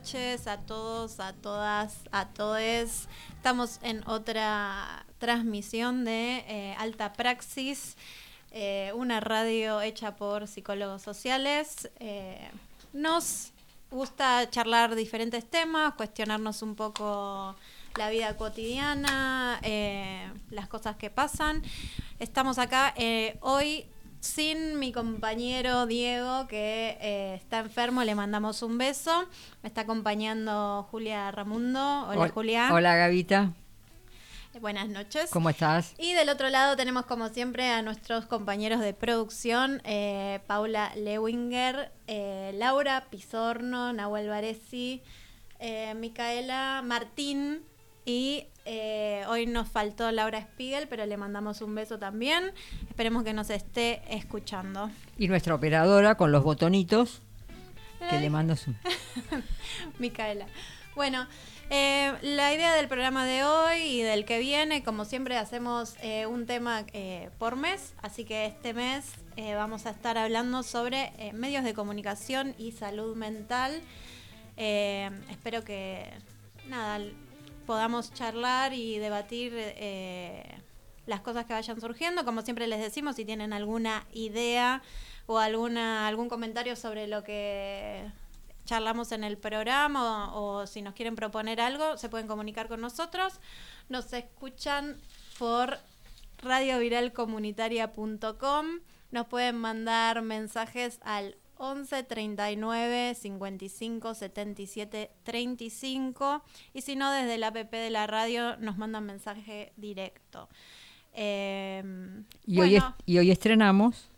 noches a todos, a todas, a todes. Estamos en otra transmisión de eh, Alta Praxis, eh, una radio hecha por psicólogos sociales. Eh, nos gusta charlar diferentes temas, cuestionarnos un poco la vida cotidiana, las cosas que pasan. Estamos acá hoy sin mi compañero Diego, que eh, está enfermo, le mandamos un beso. Me está acompañando Julia Ramundo. Hola, Hol- Julia. Hola Gavita, Eh, Buenas noches. ¿cómo estás? Y del otro lado tenemos como siempre a nuestros compañeros de producción, eh, Paula Lewinger, eh, Laura Pizorno, Nahuel Varesi, Micaela Martín y eh, hoy nos faltó Laura Spiegel, pero le mandamos un beso también. Esperemos que nos esté escuchando. Y nuestra operadora con los botonitos, que Ay. le mando su... Micaela. Bueno, eh, la idea del programa de hoy y del que viene, como siempre, hacemos eh, un tema eh, por mes, así que este mes vamos a estar hablando sobre medios de comunicación y salud mental. Espero que nada podamos charlar y debatir eh, las cosas que vayan surgiendo. Como siempre les decimos, si tienen alguna idea o algún comentario sobre lo que charlamos en el programa o, o si nos quieren proponer algo, se pueden comunicar con nosotros. Nos escuchan por radioviralcomunitaria.com. Nos pueden mandar mensajes al 11 39 55 77 35 y si no desde la app de la radio nos mandan mensaje directo. Eh, Y, hoy, es- bueno, y hoy estrenamos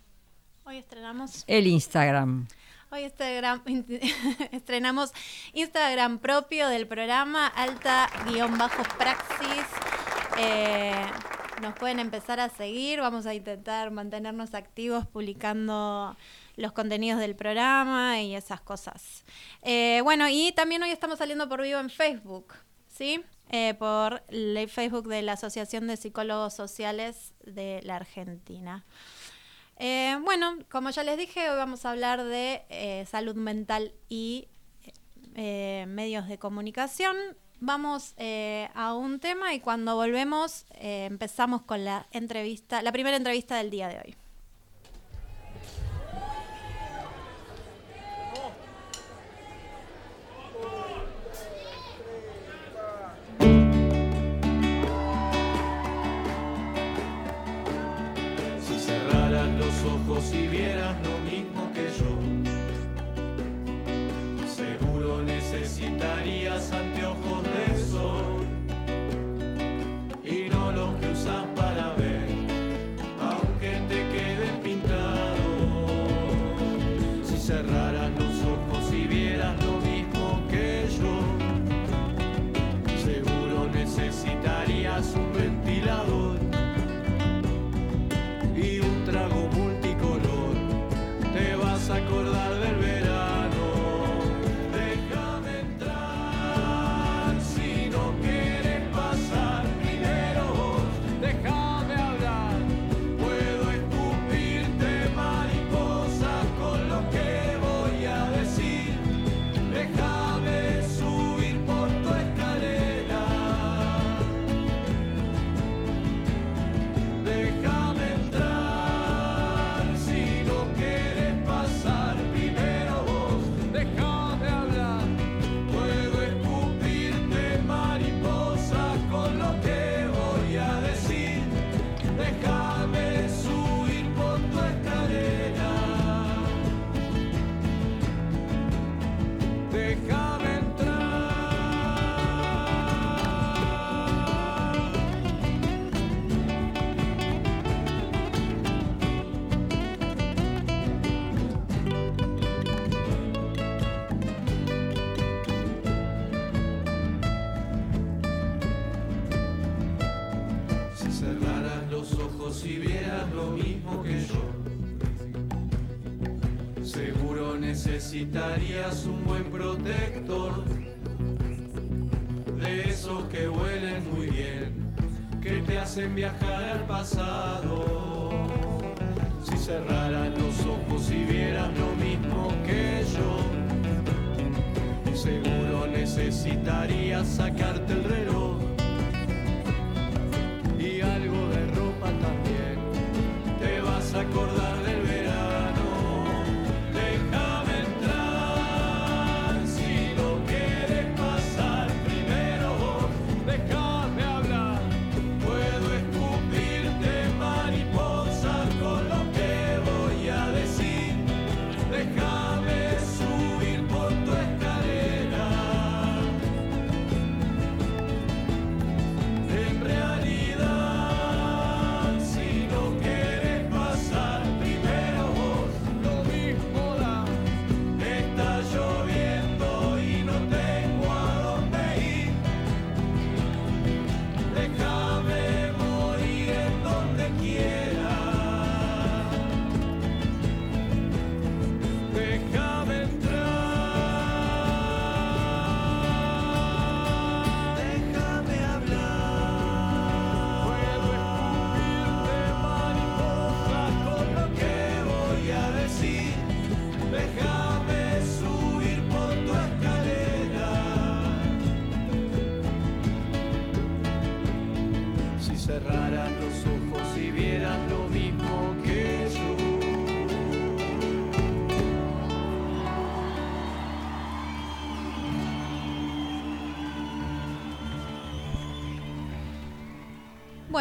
hoy estrenamos el Instagram. Hoy Instagram, estrenamos Instagram propio del programa, alta-praxis. Eh, nos pueden empezar a seguir, vamos a intentar mantenernos activos publicando los contenidos del programa y esas cosas. Eh, bueno, y también hoy estamos saliendo por vivo en Facebook, ¿sí? Eh, por el Facebook de la Asociación de Psicólogos Sociales de la Argentina. Eh, bueno, como ya les dije, hoy vamos a hablar de salud mental y medios de comunicación. Vamos eh, a un tema y cuando volvemos eh, empezamos con la entrevista, la primera entrevista del día de hoy. Necesitarías un buen protector, de esos que huelen muy bien, que te hacen viajar al pasado. Si cerraran los ojos y vieras lo mismo que yo, seguro necesitarías sacarte el reloj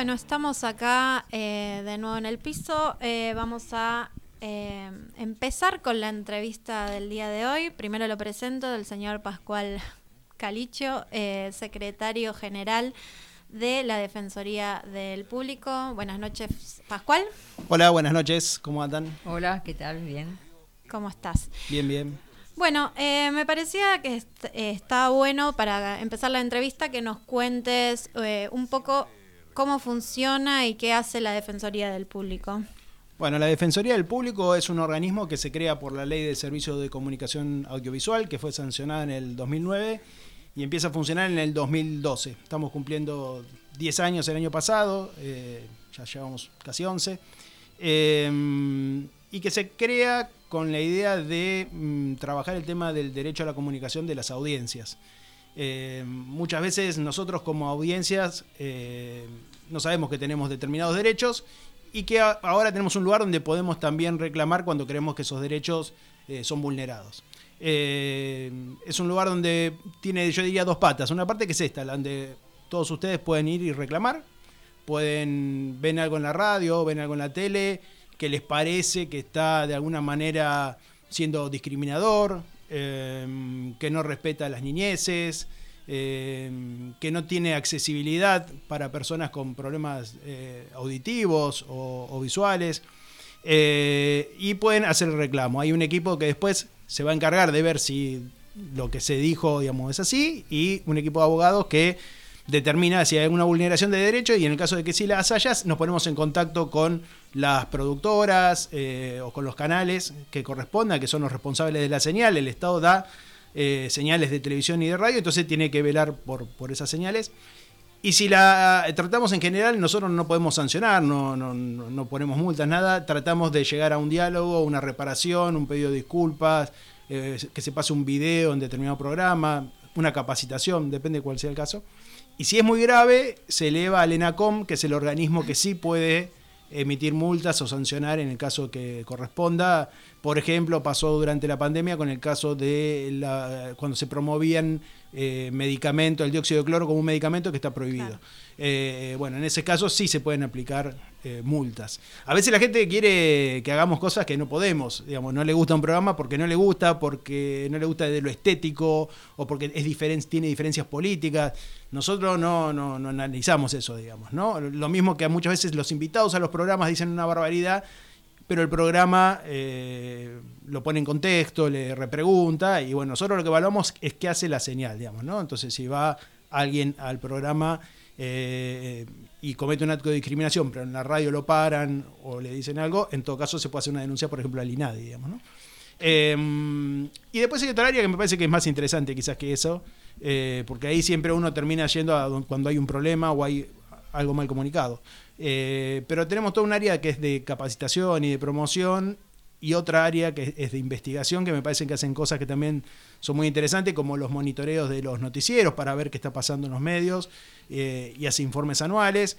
Bueno, estamos acá eh, de nuevo en el piso. Eh, vamos a eh, empezar con la entrevista del día de hoy. Primero lo presento del señor Pascual Calicho, eh, secretario general de la Defensoría del Público. Buenas noches, Pascual. Hola, buenas noches, ¿cómo andan? Hola, ¿qué tal? Bien. ¿Cómo estás? Bien, bien. Bueno, eh, me parecía que est- eh, está bueno para empezar la entrevista que nos cuentes eh, un poco cómo funciona y qué hace la Defensoría del Público. Bueno, la Defensoría del Público es un organismo que se crea por la Ley de Servicios de Comunicación Audiovisual, que fue sancionada en el 2009 y empieza a funcionar en el 2012. Estamos cumpliendo 10 años el año pasado, eh, ya llevamos casi 11, eh, y que se crea con la idea de mm, trabajar el tema del derecho a la comunicación de las audiencias. Eh, muchas veces nosotros como audiencias eh, no sabemos que tenemos determinados derechos y que ahora tenemos un lugar donde podemos también reclamar cuando creemos que esos derechos eh, son vulnerados. Es un lugar donde tiene, yo diría, dos patas. Una parte que es esta, donde todos ustedes pueden ir y reclamar, pueden ven algo en la radio, ven algo en la tele que les parece que está de alguna manera siendo discriminador, eh, que no respeta a las niñeces, eh, que no tiene accesibilidad para personas con problemas eh, auditivos o, o visuales. eh, y pueden hacer el reclamo. Hay un equipo que después se va a encargar de ver si lo que se dijo digamos, es así y un equipo de abogados que determina si hay alguna vulneración de derechos y en el caso de que sí las hayas, nos ponemos en contacto con las productoras eh, o con los canales que correspondan, que son los responsables de la señal. El Estado da eh, señales de televisión y de radio, entonces tiene que velar por, por esas señales. Y si la tratamos en general, nosotros no podemos sancionar, no, no, no, no ponemos multas, nada. Tratamos de llegar a un diálogo, una reparación, un pedido de disculpas, eh, que se pase un video en determinado programa, una capacitación, depende cuál sea el caso. Y si es muy grave, se eleva al ENACOM, que es el organismo que sí puede emitir multas o sancionar en el caso que corresponda. Por ejemplo, pasó durante la pandemia con el caso de la, cuando se promovían eh, medicamentos, el dióxido de cloro como un medicamento que está prohibido. Claro. Eh, bueno, en ese caso sí se pueden aplicar eh, multas. A veces la gente quiere que hagamos cosas que no podemos, digamos, no le gusta un programa porque no le gusta, porque no le gusta de lo estético o porque es diferen tiene diferencias políticas. Nosotros no, no, no analizamos eso, digamos, ¿no? Lo mismo que muchas veces los invitados a los programas dicen una barbaridad, pero el programa eh, lo pone en contexto, le repregunta, y bueno, nosotros lo que evaluamos es qué hace la señal, digamos, ¿no? Entonces, si va alguien al programa eh, y comete un acto de discriminación, pero en la radio lo paran o le dicen algo, en todo caso se puede hacer una denuncia, por ejemplo, al INADI, digamos, ¿no? Eh, y después hay otra área que me parece que es más interesante quizás que eso, eh, porque ahí siempre uno termina yendo a cuando hay un problema o hay algo mal comunicado. Eh, pero tenemos toda un área que es de capacitación y de promoción y otra área que es de investigación que me parece que hacen cosas que también son muy interesantes, como los monitoreos de los noticieros para ver qué está pasando en los medios eh, y hace informes anuales.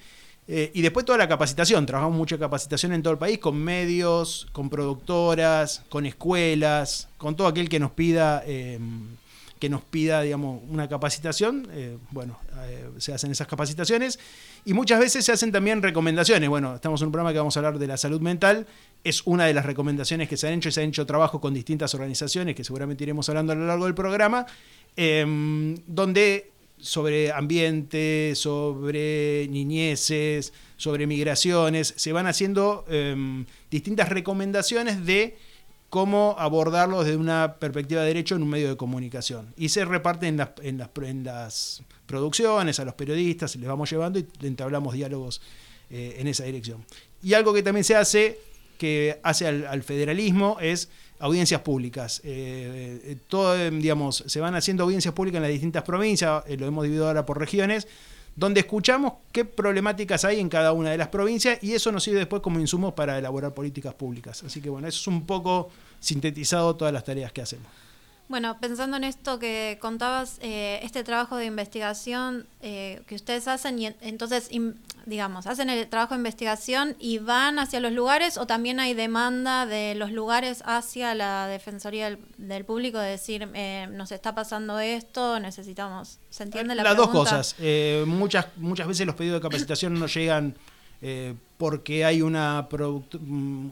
Eh, y después toda la capacitación, trabajamos mucha capacitación en todo el país con medios, con productoras, con escuelas, con todo aquel que nos pida, eh, que nos pida, digamos, una capacitación. bueno, se hacen esas capacitaciones y muchas veces se hacen también recomendaciones. Bueno, estamos en un programa que vamos a hablar de la salud mental. Es una de las recomendaciones que se han hecho y se han hecho trabajo con distintas organizaciones que seguramente iremos hablando a lo largo del programa, eh, donde sobre ambiente, sobre niñeces, sobre migraciones, se van haciendo eh, distintas recomendaciones de cómo abordarlo desde una perspectiva de derecho en un medio de comunicación. Y se reparten en las, en las producciones, a los periodistas, les vamos llevando y entablamos diálogos eh, en esa dirección. Y algo que también se hace, que hace al, al federalismo, es audiencias públicas. Eh, eh, todo, digamos, se van haciendo audiencias públicas en las distintas provincias, lo hemos dividido ahora por regiones, donde escuchamos qué problemáticas hay en cada una de las provincias y eso nos sirve después como insumos para elaborar políticas públicas. Así que bueno, eso es un poco sintetizado todas las tareas que hacemos. Bueno, pensando en esto que contabas, eh, este trabajo de investigación eh, que ustedes hacen, y en- entonces, digamos, hacen el trabajo de investigación y van hacia los lugares o también hay demanda de los lugares hacia la Defensoría del, del Público de decir, eh, nos está pasando esto, necesitamos, ¿se entiende la Las dos cosas. Eh, muchas, muchas veces los pedidos de capacitación no llegan eh, porque hay una mm,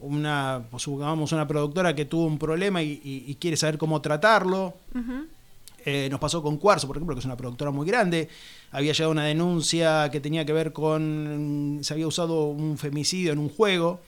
una, pues, supongamos una productora que tuvo un problema y, y- y quiere saber cómo tratarlo. Eh, nos pasó con Cuarzo, por ejemplo, que es una productora muy grande. Había llegado una denuncia que tenía que ver con. Se había usado un femicidio en un juego.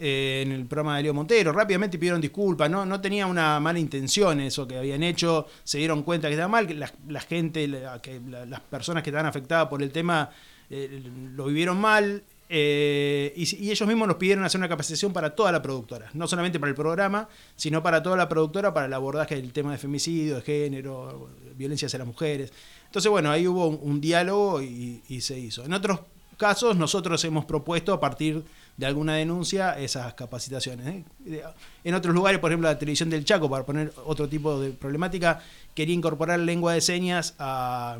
eh, en el programa de Leo Montero. Rápidamente pidieron disculpas. No, no tenía una mala intención eso que habían hecho. Se dieron cuenta que estaba mal. Que la, la gente, la- que la- las personas que estaban afectadas por el tema eh, lo vivieron mal. Eh, y, ellos mismos nos pidieron hacer una capacitación para toda la productora, no solamente para el programa, sino para toda la productora para el abordaje del tema de femicidio, de género, violencia hacia las mujeres. Entonces, bueno, ahí hubo un, diálogo y, se hizo. En otros casos, nosotros hemos propuesto a partir de alguna denuncia esas capacitaciones. ¿eh? En otros lugares, por ejemplo, la televisión del Chaco, para poner otro tipo de problemática, quería incorporar lengua de señas a,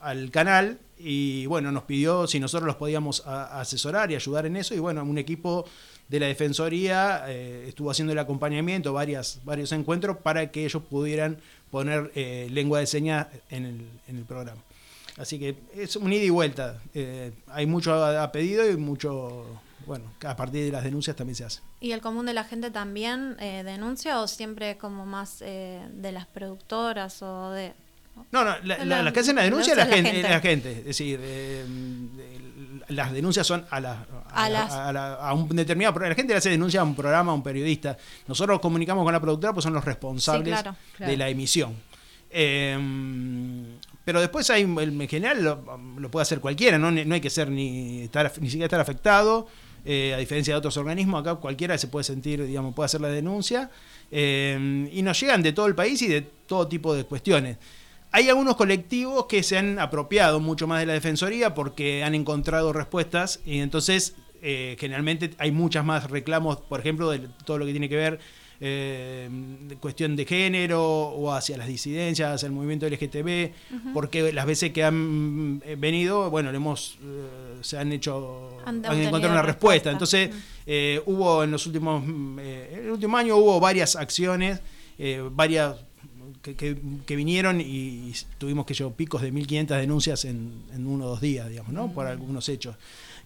al canal y bueno, nos pidió si nosotros los podíamos asesorar y ayudar en eso y bueno, un equipo de la Defensoría eh, estuvo haciendo el acompañamiento, varias, varios encuentros para que ellos pudieran poner eh, lengua de señas en el, en el programa. Así que es un ida y vuelta. Eh, hay mucho pedido y mucho, bueno, a partir de las denuncias también se hace. ¿Y el común de la gente también denuncia o siempre como más de las productoras o de... No, no, la, La- la- las que hacen la denuncia es la, gente, es la gente. Es decir, eh, las denuncias son a, la, a, A la- las- a un determinado programa. La gente le hace denuncia a un programa, a un periodista. Nosotros comunicamos con la productora, pues son los responsables claro. de la emisión. Eh, pero después hay, en general lo, lo puede hacer cualquiera, no, no hay que ser ni, estar, ni siquiera estar afectado. eh, a diferencia de otros organismos, acá cualquiera se puede sentir, digamos, puede hacer la denuncia. eh, y nos llegan de todo el país y de todo tipo de cuestiones. Hay algunos colectivos que se han apropiado mucho más de la Defensoría porque han encontrado respuestas y entonces eh, generalmente hay muchas más reclamos, por ejemplo, de todo lo que tiene que ver eh, de cuestión de género o hacia las disidencias, hacia el movimiento LGTB, porque las veces que han eh, venido, bueno, le hemos, eh, se han hecho, Han encontrado una respuesta. respuesta. Entonces, eh, hubo en los últimos, eh, el último año hubo varias acciones, eh, varias que, que- que vinieron y, tuvimos que llevar picos de 1500 denuncias en, en uno o dos días, digamos, ¿no? Por algunos hechos.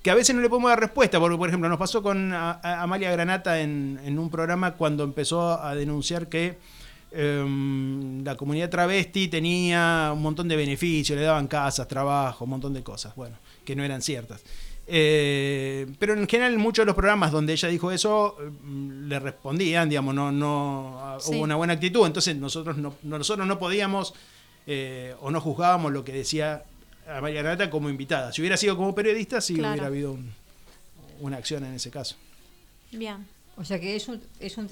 Que a veces no le podemos dar respuesta, porque por ejemplo nos pasó con a- a- Amalia Granata en, en un programa cuando empezó a denunciar que em, la comunidad travesti tenía un montón de beneficios, le daban casas, trabajo, un montón de cosas, bueno, que no eran ciertas. Eh, pero en general muchos de los programas donde ella dijo eso mm, le respondían, digamos, no, no ah, Sí. hubo una buena actitud, entonces nosotros no, no- nosotros no podíamos eh, o no juzgábamos lo que decía a María Granata como invitada. Si hubiera sido como periodista, sí Claro. hubiera habido un- una acción en ese caso. Bien. O sea que es un, es un,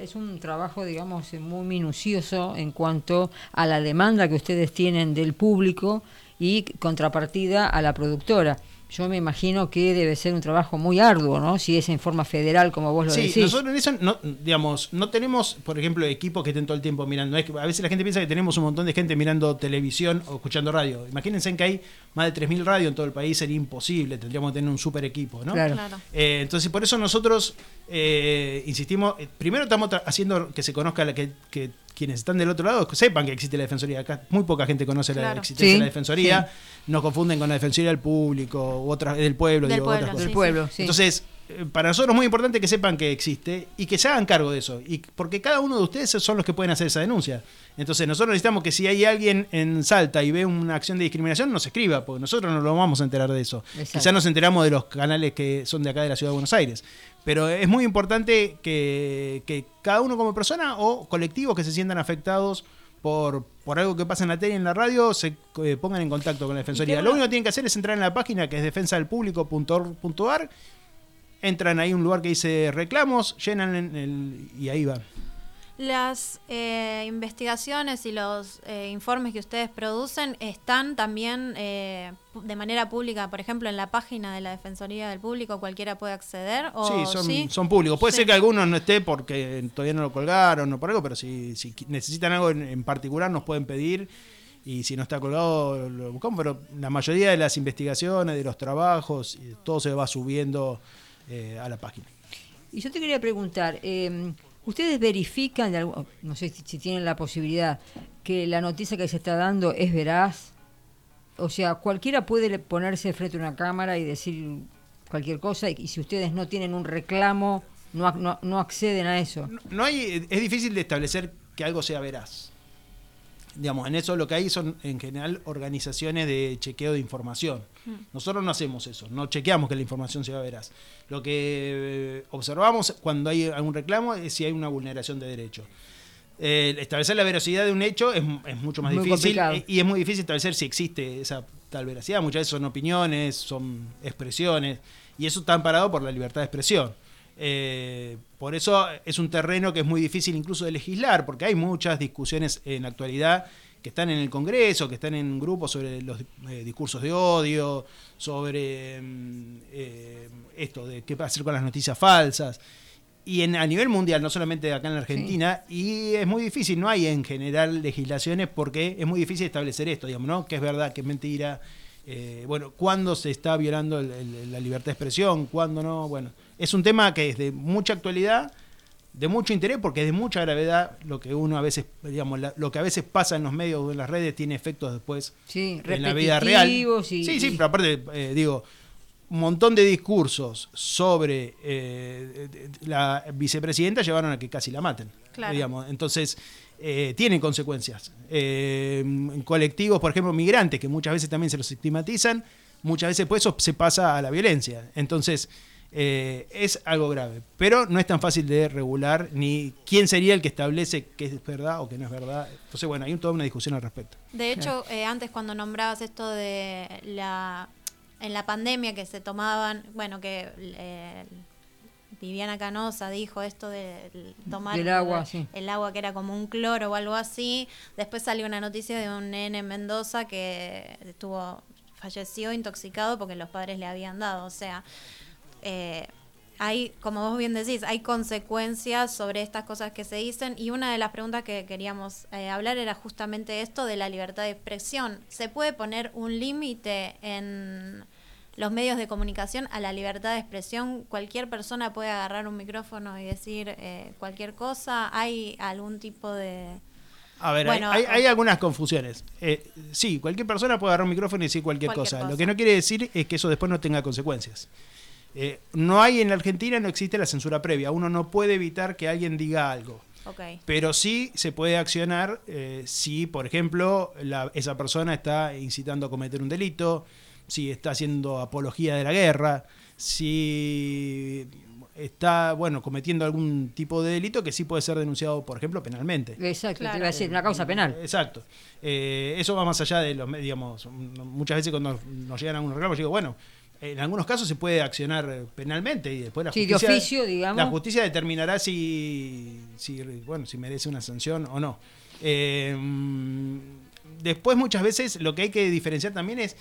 es un trabajo, digamos, muy minucioso en cuanto a la demanda que ustedes tienen del público y contrapartida a la productora. Yo me imagino que debe ser un trabajo muy arduo, ¿no? Si es en forma federal, como vos lo Sí, decís. nosotros en eso, no, digamos, no tenemos, por ejemplo, equipos que estén todo el tiempo mirando. Es que a veces la gente piensa que tenemos un montón de gente mirando televisión o escuchando radio. Imagínense que hay más de 3.000 radios en todo el país, sería imposible, tendríamos que tener un super equipo, ¿no? Claro. Claro. Eh, entonces, por eso nosotros eh, insistimos, eh, primero estamos haciendo que se conozca la que, que quienes están del otro lado sepan que existe la Defensoría. Acá muy poca gente conoce la existencia Sí, de la Defensoría. Nos confunden con la Defensoría del Público u otras del pueblo, Del digo, pueblo, otras cosas. del sí, pueblo, sí. Entonces, para nosotros es muy importante que sepan que existe y que se hagan cargo de eso. Y porque cada uno de ustedes son los que pueden hacer esa denuncia. Entonces, nosotros necesitamos que si hay alguien en Salta y ve una acción de discriminación, nos escriba, porque nosotros no lo vamos a enterar de eso. Exacto. Quizás nos enteramos de los canales que son de acá de la ciudad de Buenos Aires. Pero es muy importante que, que cada uno como persona o colectivos que se sientan afectados por, por algo que pasa en la tele y en la radio se eh, pongan en contacto con la Defensoría. Lo único que tienen que hacer es entrar en la página que es defensadelpublico.org.ar entran ahí a un lugar que dice reclamos, llenan en el, y ahí van. Las eh, investigaciones y los eh, informes que ustedes producen están también eh, de manera pública, por ejemplo, en la página de la Defensoría del Público, cualquiera puede acceder. O, sí, son, ¿sí? son públicos. Puede Sí. ser que algunos no esté porque todavía no lo colgaron o por algo, pero si, si necesitan algo en, en particular nos pueden pedir y si no está colgado lo buscamos. Pero la mayoría de las investigaciones, de los trabajos, y todo se va subiendo eh, a la página. Y yo te quería preguntar, eh, ¿ustedes verifican, de algún- no sé si, si tienen la posibilidad, que la noticia que se está dando es veraz? O sea, cualquiera puede ponerse frente a una cámara y decir cualquier cosa y, y si ustedes no tienen un reclamo, no, no, no acceden a eso. No- No hay, es difícil de establecer que algo sea veraz. Digamos, en eso lo que hay son en general organizaciones de chequeo de información. Nosotros no hacemos eso, no chequeamos que la información sea veraz. Lo que eh, observamos cuando hay algún reclamo es si hay una vulneración de derecho. Eh, establecer la veracidad de un hecho es, es mucho más Muy difícil complicado. y es muy difícil establecer si existe esa tal veracidad. Muchas veces son opiniones, son expresiones y eso está amparado por la libertad de expresión. Eh, por eso es un terreno que es muy difícil incluso de legislar, porque hay muchas discusiones en la actualidad que están en el Congreso, que están en grupos sobre los eh, discursos de odio, sobre mm, eh, esto de qué hacer con las noticias falsas. Y en, a nivel mundial, no solamente acá en la Argentina, y es muy difícil, no hay en general legislaciones porque es muy difícil establecer esto, digamos, ¿no? Que es verdad, que es mentira. eh, bueno, ¿cuándo se está violando el- el- la libertad de expresión? ¿Cuándo no? Bueno, es un tema que es de mucha actualidad, de mucho interés, porque es de mucha gravedad lo que uno a veces, digamos, la- lo que a veces pasa en los medios o en las redes tiene efectos después Sí, en la vida real. y- sí, sí, pero aparte, eh, digo, un montón de discursos sobre eh, la vicepresidenta llevaron a que casi la maten. Claro. Digamos. Entonces, eh, tienen consecuencias. En colectivos, por ejemplo, migrantes, que muchas veces también se los estigmatizan, muchas veces pues eso se pasa a la violencia. Entonces, eh, es algo grave. Pero no es tan fácil de regular ni quién sería el que establece qué es verdad o qué no es verdad. Entonces, bueno, hay toda una discusión al respecto. De hecho, eh, antes cuando nombrabas esto de la en la pandemia que se tomaban, bueno, que eh, Viviana Canosa dijo esto de tomar Del agua, sí. el agua que era como un cloro o algo así. Después salió una noticia de un nene en Mendoza que estuvo falleció intoxicado porque los padres le habían dado, o sea, eh, hay, como vos bien decís, hay consecuencias sobre estas cosas que se dicen y una de las preguntas que queríamos eh, hablar era justamente esto de la libertad de expresión. ¿Se puede poner un límite en los medios de comunicación a la libertad de expresión? ¿Cualquier persona puede agarrar un micrófono y decir eh, cualquier cosa? ¿Hay algún tipo de... A ver, Bueno, hay, algunas confusiones. Eh, sí, cualquier persona puede agarrar un micrófono y decir cualquier, Cualquier cosa. cosa. Lo que no quiere decir es que eso después no tenga consecuencias. Eh, no hay en la Argentina, no existe la censura previa. Uno no puede evitar que alguien diga algo. Pero sí se puede accionar eh, si, por ejemplo, la- esa persona está incitando a cometer un delito, si está haciendo apología de la guerra, si está, bueno, cometiendo algún tipo de delito que sí puede ser denunciado, por ejemplo, penalmente. Exacto, Claro. te iba a decir, una causa penal. Exacto. Eh, eso va más allá de los, digamos, muchas veces cuando nos llegan algunos reclamos, yo digo, bueno, en algunos casos se puede accionar eh, penalmente y después la Sí, de justicia, oficio, digamos. la justicia determinará si, si, bueno, si merece una sanción o no. Eh, mm, después muchas veces lo que hay que diferenciar también es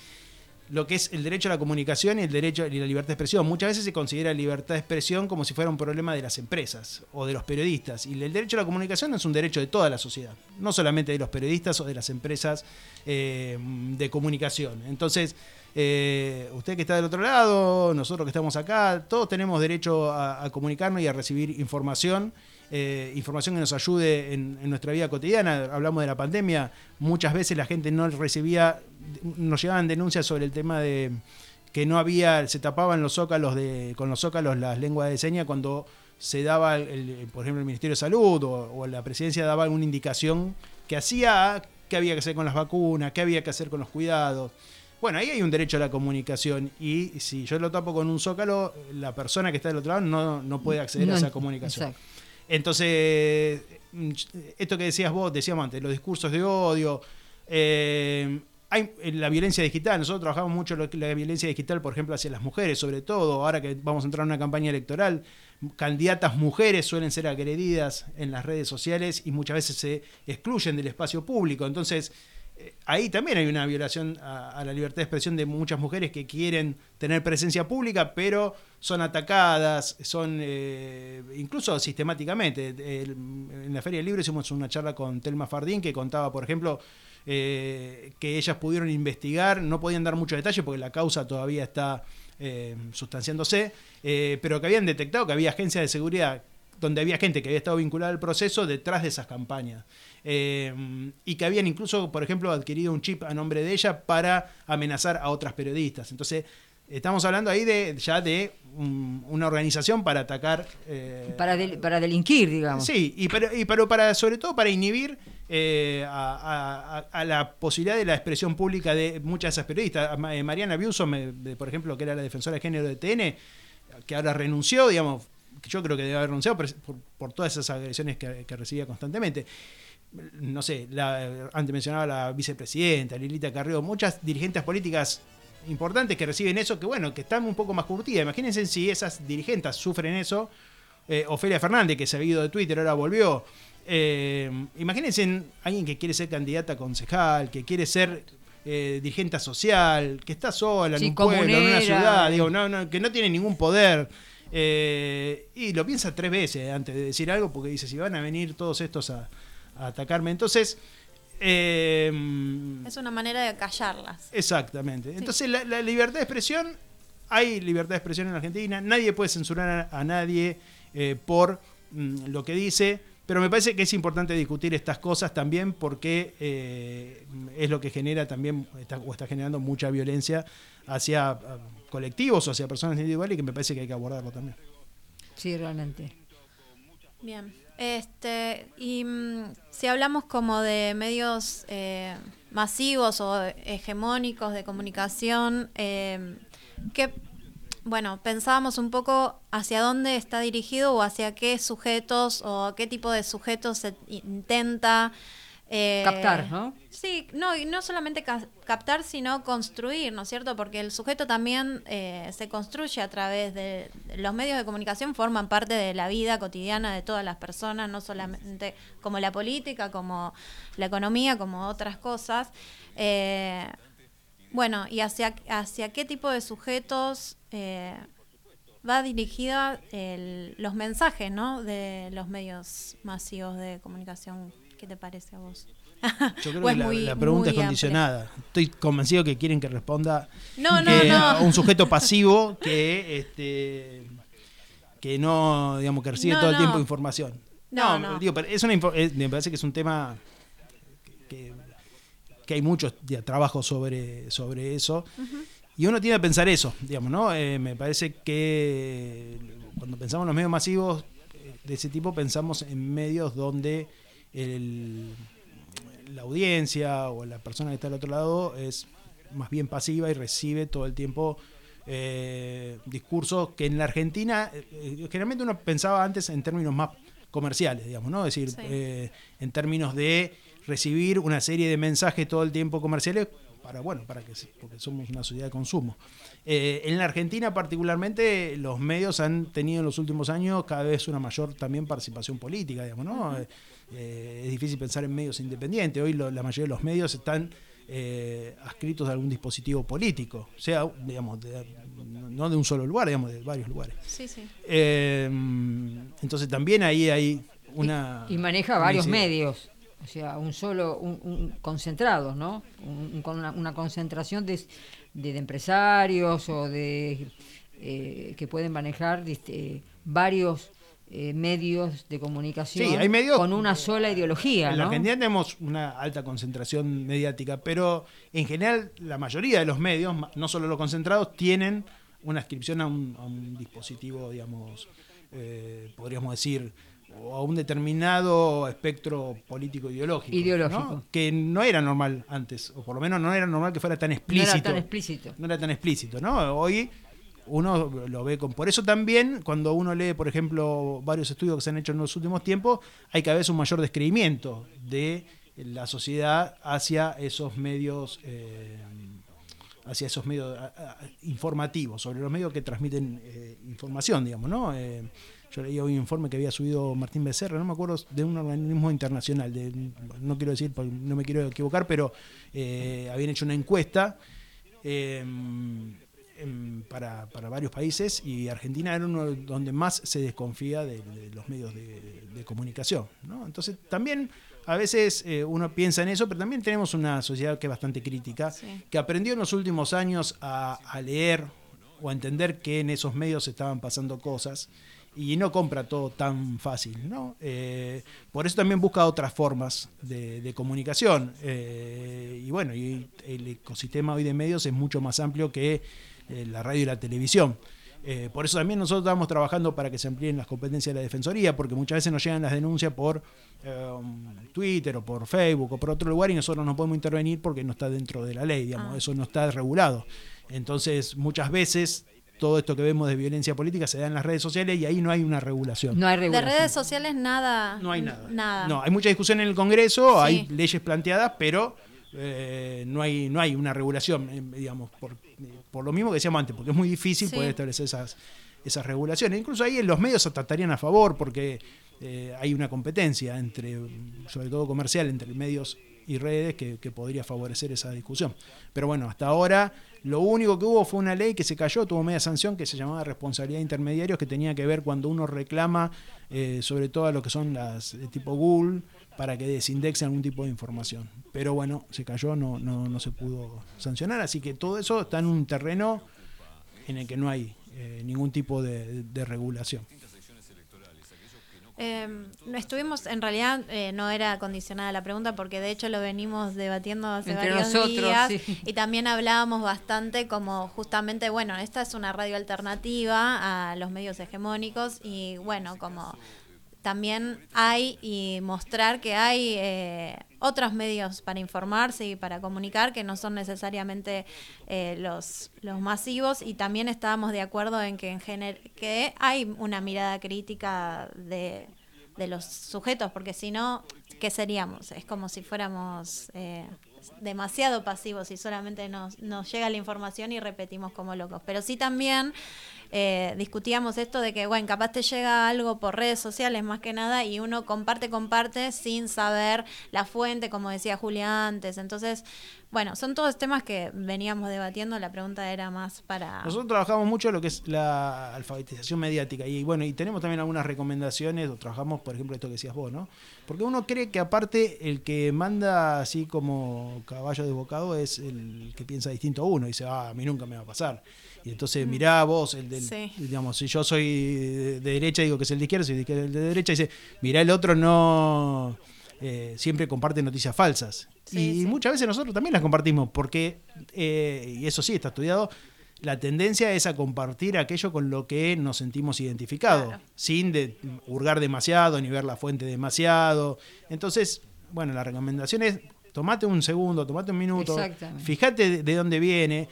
lo que es el derecho a la comunicación y el derecho y la libertad de expresión. Muchas veces se considera libertad de expresión como si fuera un problema de las empresas o de los periodistas. Y el derecho a la comunicación es un derecho de toda la sociedad, no solamente de los periodistas o de las empresas eh, de comunicación. Entonces, eh, usted que está del otro lado, nosotros que estamos acá, todos tenemos derecho a, comunicarnos y a recibir información. eh, información que nos ayude en, nuestra vida cotidiana. Hablamos de la pandemia, muchas veces la gente no recibía, nos llegaban denuncias sobre el tema de que no había, se tapaban los zócalos de, con los zócalos las lenguas de señas cuando se daba, el- por ejemplo, el Ministerio de Salud o la presidencia daba alguna indicación que hacía qué había que hacer con las vacunas, qué había que hacer con los cuidados. Bueno, ahí hay un derecho a la comunicación y si yo lo tapo con un zócalo, la persona que está del otro lado no, no puede acceder No, a esa comunicación. exacto. Entonces, mm, esto que decías vos, decíamos antes, los discursos de odio, eh, hay en la violencia digital, nosotros trabajamos mucho la violencia digital, por ejemplo, hacia las mujeres, sobre todo, ahora que vamos a entrar en una campaña electoral, candidatas mujeres suelen ser agredidas en las redes sociales y muchas veces se excluyen del espacio público. Entonces, eh, ahí también hay una violación a, la libertad de expresión de muchas mujeres que quieren tener presencia pública, pero son atacadas, son eh, incluso sistemáticamente. En la Feria del Libro hicimos una charla con Telma Fardín que contaba, por ejemplo, eh, que ellas pudieron investigar, no podían dar muchos detalles porque la causa todavía está eh, sustanciándose, eh, pero que habían detectado que había agencias de seguridad donde había gente que había estado vinculada al proceso detrás de esas campañas. Eh, y que habían incluso, por ejemplo, adquirido un chip a nombre de ella para amenazar a otras periodistas. Entonces, estamos hablando ahí de ya de una organización para atacar... eh, Para, del- para delinquir, digamos. Sí, y pero, y pero para, sobre todo para inhibir eh, a, a- a- a la posibilidad de la expresión pública de muchas de esas periodistas. Eh, Mariana Biuso, por ejemplo, que era la defensora de género de TN, que ahora renunció, digamos, yo creo que debe haber renunciado por, por- por todas esas agresiones que, que recibía constantemente. No sé, la, antes mencionaba la vicepresidenta, Lilita Carrió, muchas dirigentes políticas importantes que reciben eso, que bueno, que están un poco más curtidas. Imagínense si esas dirigentes sufren eso. Eh, Ofelia Fernández, que se había ido de Twitter, ahora volvió. Eh, imagínense en alguien que quiere ser candidata a concejal, que quiere ser eh, dirigente social, que está sola Sí, en un pueblo, en una ciudad, digo, no, no, que no tiene ningún poder. Eh, y lo piensa tres veces antes de decir algo, porque dice, si van a venir todos estos a, a atacarme. Entonces, eh, Es una manera de callarlas. Exactamente. Entonces, la, la libertad de expresión, hay libertad de expresión en Argentina, nadie puede censurar a, a nadie eh, por mm, lo que dice, pero me parece que es importante discutir estas cosas también porque eh, es lo que genera también, está, o está generando mucha violencia hacia ah, colectivos o hacia personas individuales y que me parece que hay que abordarlo también. Sí, realmente. Bien. Este, y mm, si hablamos como de medios eh, masivos o hegemónicos de comunicación, eh, ¿qué, bueno, pensábamos un poco hacia dónde está dirigido o hacia qué sujetos o qué tipo de sujetos se intenta eh, Captar, ¿no? Sí, no, y no solamente ca- captar, sino construir, ¿no es cierto? Porque el sujeto también eh, se construye a través de, los medios de comunicación, forman parte de la vida cotidiana de todas las personas, no solamente como la política, como la economía, como otras cosas. Eh, bueno, y hacia, hacia qué tipo de sujetos eh, va dirigida el- los mensajes, ¿no? De los medios masivos de comunicación. ¿Qué te parece a vos? Yo creo ¿O que la, pregunta es condicionada. Estoy convencido que quieren que responda No, no, que no. un sujeto pasivo que este que no digamos que recibe todo el tiempo información. No, no. digo, pero es una es- me parece que es un tema que, que hay muchos ya, trabajos sobre, sobre eso. Y uno tiene que pensar eso, digamos, ¿no? Eh, me parece que cuando pensamos en los medios masivos eh, de ese tipo, pensamos en medios donde el, la audiencia o la persona que está al otro lado es más bien pasiva y recibe todo el tiempo eh, discursos que en la Argentina, eh, eh, generalmente uno pensaba antes en términos más comerciales, digamos, ¿no? Es decir, Sí. eh, en términos de recibir una serie de mensajes todo el tiempo comerciales para, bueno, para que, porque somos una sociedad de consumo. Eh, en la Argentina particularmente los medios han tenido en los últimos años cada vez una mayor también participación política, digamos, ¿no? Eh, es difícil pensar en medios independientes. Hoy lo- la mayoría de los medios están eh, adscritos a algún dispositivo político, sea, digamos, de- no de un solo lugar, digamos, de varios lugares. Sí, sí. Eh, entonces también ahí hay una... Y maneja varios medios, o sea, un solo, un, un- concentrados, ¿no? Un- un- con una, una concentración de, de- de empresarios o de eh, que pueden manejar este, varios eh, medios de comunicación Sí, hay medios- con una sola ideología, En la ¿no? Argentina tenemos una alta concentración mediática, pero en general la mayoría de los medios, no solo los concentrados, tienen una inscripción a un, a un dispositivo, digamos, eh, podríamos decir, o a un determinado espectro político ideológico. Ideológico. ¿no? Que no era normal antes, o por lo menos no era normal que fuera tan no explícito. era tan explícito. no era tan explícito, ¿no? Hoy uno lo ve con... Por eso también, cuando uno lee, por ejemplo, varios estudios que se han hecho en los últimos tiempos, hay cada vez un mayor descreimiento de la sociedad hacia esos medios... eh, hacia esos medios informativos, sobre los medios que transmiten eh, información, digamos, ¿no? Eh, yo leí hoy un informe que había subido Martín Becerra, no me acuerdo, de un organismo internacional, de, no quiero decir, no me quiero equivocar, pero eh, habían hecho una encuesta para, para varios países y Argentina era uno donde más se desconfía de, de los medios de, de comunicación. ¿no? Entonces también a veces eh, uno piensa en eso, pero también tenemos una sociedad que es bastante crítica, Sí. que aprendió en los últimos años a, a leer o a entender que en esos medios estaban pasando cosas y no compra todo tan fácil. ¿no? Eh, por eso también busca otras formas de, de comunicación. Eh, y bueno, y el ecosistema hoy de medios es mucho más amplio que la radio y la televisión. Eh, por eso también nosotros estamos trabajando para que se amplíen las competencias de la Defensoría, porque muchas veces nos llegan las denuncias por eh, Twitter o por Facebook o por otro lugar y nosotros no podemos intervenir porque no está dentro de la ley, digamos, Ah. eso no está regulado. Entonces, muchas veces todo esto que vemos de violencia política se da en las redes sociales y ahí no hay una regulación. No hay De regulación. redes sociales nada. No hay nada. Nada. No, hay mucha discusión en el Congreso, Sí. hay leyes planteadas, pero eh, no hay no hay una regulación, eh, digamos, por, por lo mismo que decíamos antes, porque es muy difícil Sí. poder establecer esas, esas regulaciones. Incluso ahí los medios hasta estarían a favor, porque eh, hay una competencia entre, sobre todo comercial, entre medios y redes que, que podría favorecer esa discusión. Pero bueno, hasta ahora lo único que hubo fue una ley que se cayó, tuvo media sanción que se llamaba responsabilidad de intermediarios, que tenía que ver cuando uno reclama eh, sobre todo a lo que son las de tipo Google para que desindexe algún tipo de información. Pero bueno, se cayó, no, no, no se pudo sancionar, así que todo eso está en un terreno en el que no hay eh, ningún tipo de, de regulación. Eh, no estuvimos, en realidad eh, no era condicionada la pregunta porque de hecho lo venimos debatiendo hace Entre varios nosotros, días sí. y también hablábamos bastante como justamente, bueno, esta es una radio alternativa a los medios hegemónicos y bueno, como también hay y mostrar que hay eh, otros medios para informarse y para comunicar que no son necesariamente eh, los, los masivos. Y también estábamos de acuerdo en que en gener que hay una mirada crítica de, de los sujetos porque si no qué seríamos es como si fuéramos eh, demasiado pasivos y solamente nos, nos llega la información y repetimos como locos. Pero sí también eh, discutíamos esto de que, bueno, capaz te llega algo por redes sociales más que nada y uno comparte, comparte sin saber la fuente, como decía Julia antes. Entonces, bueno, son todos temas que veníamos debatiendo. La pregunta era más para... Nosotros trabajamos mucho lo que es la alfabetización mediática y bueno, y tenemos también algunas recomendaciones, o trabajamos, por ejemplo, esto que decías vos, ¿no? Porque uno cree que aparte el que manda así como caballo desbocado es el que piensa distinto a uno, y dice, ah, a mí nunca me va a pasar. Y entonces mirá vos, el del, Sí. digamos, si yo soy de, de derecha, digo que es el de izquierda, si es el de derecha, dice, mirá el otro no... eh, siempre comparte noticias falsas. Sí, y sí. muchas veces nosotros también las compartimos, porque, eh, y eso sí está estudiado, la tendencia es a compartir aquello con lo que nos sentimos identificados, Claro. sin de hurgar demasiado ni ver la fuente demasiado. Entonces, bueno, la recomendación es tomate un segundo, tomate un minuto, fíjate de, de dónde viene.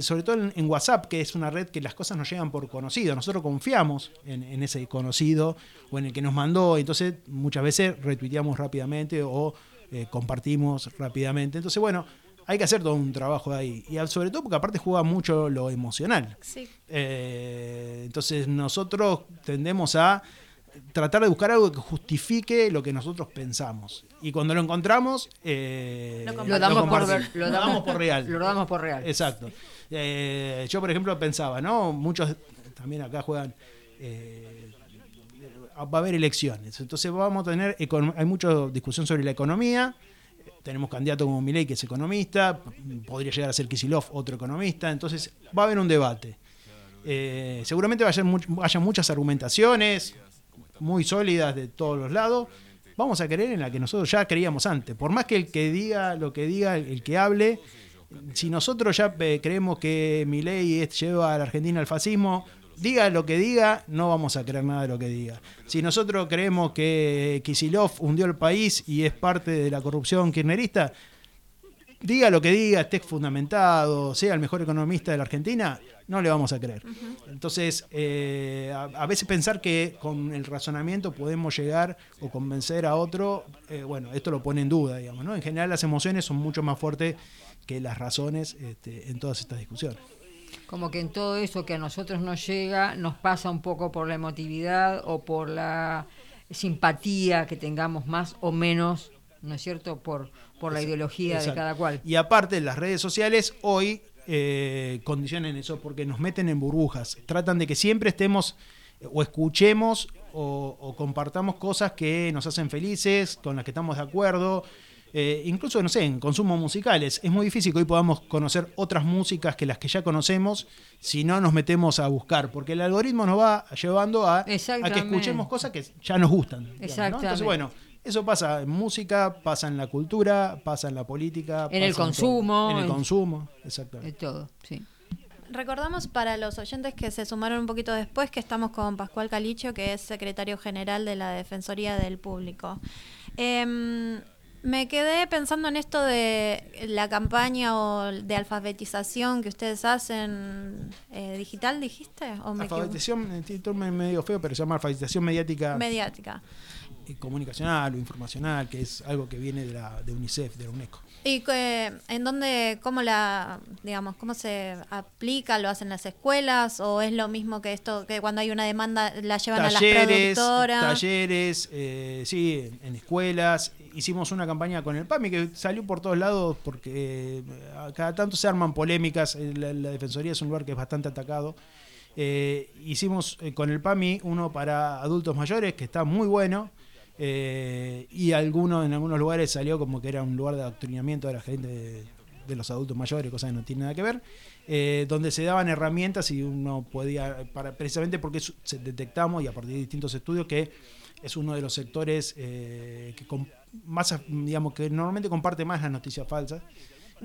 Sobre todo en, en WhatsApp, que es una red que las cosas nos llegan por conocido. Nosotros confiamos en, en ese conocido o en el que nos mandó, entonces muchas veces retuiteamos rápidamente o eh, compartimos rápidamente. Entonces, bueno, hay que hacer todo un trabajo ahí. Y sobre todo porque aparte juega mucho lo emocional. Sí. Eh, entonces nosotros tendemos a tratar de buscar algo que justifique lo que nosotros pensamos. Y cuando lo encontramos, eh, Lo Lo damos por, lo damos real. Lo damos por real. Exacto. Eh, yo, por ejemplo, pensaba, ¿no? Muchos también acá juegan. eh, va a haber elecciones. Entonces vamos a tener. Hay mucha discusión sobre la economía. Tenemos candidato como Milei, que es economista. Podría llegar a ser Kisilov, otro economista. Entonces va a haber un debate. Seguramente vayan, haya muchas argumentaciones muy sólidas de todos los lados. Vamos a creer en la que nosotros ya creíamos antes. Por más que el que diga lo que diga, el, que hable, si nosotros ya eh, creemos que Milei es- lleva a la Argentina al fascismo, diga lo que diga, no vamos a creer nada de lo que diga. Si nosotros creemos que Kisilov hundió el país y es parte de la corrupción kirchnerista, diga lo que diga, esté fundamentado, sea el mejor economista de la Argentina, no le vamos a creer. Entonces, eh, a, a veces pensar que con el razonamiento podemos llegar o convencer a otro, eh, bueno, esto lo pone en duda, digamos, ¿no? En general las emociones son mucho más fuertes que las razones este, en todas estas discusiones. Como que en todo eso que a nosotros nos llega nos pasa un poco por la emotividad o por la simpatía que tengamos más o menos, ¿no es cierto?, por, por la ideología Exacto. de cada cual. Y aparte, las redes sociales hoy eh, condicionan eso porque nos meten en burbujas. Tratan de que siempre estemos o escuchemos o, o compartamos cosas que nos hacen felices, con las que estamos de acuerdo. Eh, incluso, no sé, en consumos musicales. Es muy difícil que hoy podamos conocer otras músicas que las que ya conocemos si no nos metemos a buscar, porque el algoritmo nos va llevando a, a que escuchemos cosas que ya nos gustan. digamos, ¿no? Entonces, bueno, eso pasa en música, pasa en la cultura, pasa en la política. En el consumo, En el en- consumo, De exactamente. todo, sí. Recordamos para los oyentes que se sumaron un poquito después que estamos con Pascual Calicho, que es secretario general de la Defensoría del Público. Em, me quedé pensando en esto de la campaña o de alfabetización que ustedes hacen eh, digital, dijiste, o me? Alfabetización, el título es medio feo, pero se llama alfabetización mediática mediática. Y comunicacional o informacional, que es algo que viene de, la, de UNICEF, de la UNESCO. ¿Y que, en dónde, cómo la, digamos, cómo se aplica? ¿Lo hacen las escuelas o es lo mismo que esto, que cuando hay una demanda la llevan a las productoras? talleres, eh, sí, en, en escuelas. Hicimos una campaña con el PAMI que salió por todos lados porque eh, cada tanto se arman polémicas. Eh, La, la Defensoría es un lugar que es bastante atacado. Eh, hicimos eh, con el PAMI uno para adultos mayores que está muy bueno. Eh, y alguno, en algunos lugares salió como que era un lugar de adoctrinamiento de la gente de, los adultos mayores, cosas que no tienen nada que ver, eh, donde se daban herramientas y uno podía, precisamente porque detectamos y a partir de distintos estudios que es uno de los sectores eh, que más, digamos, que normalmente comparte más las noticias falsas.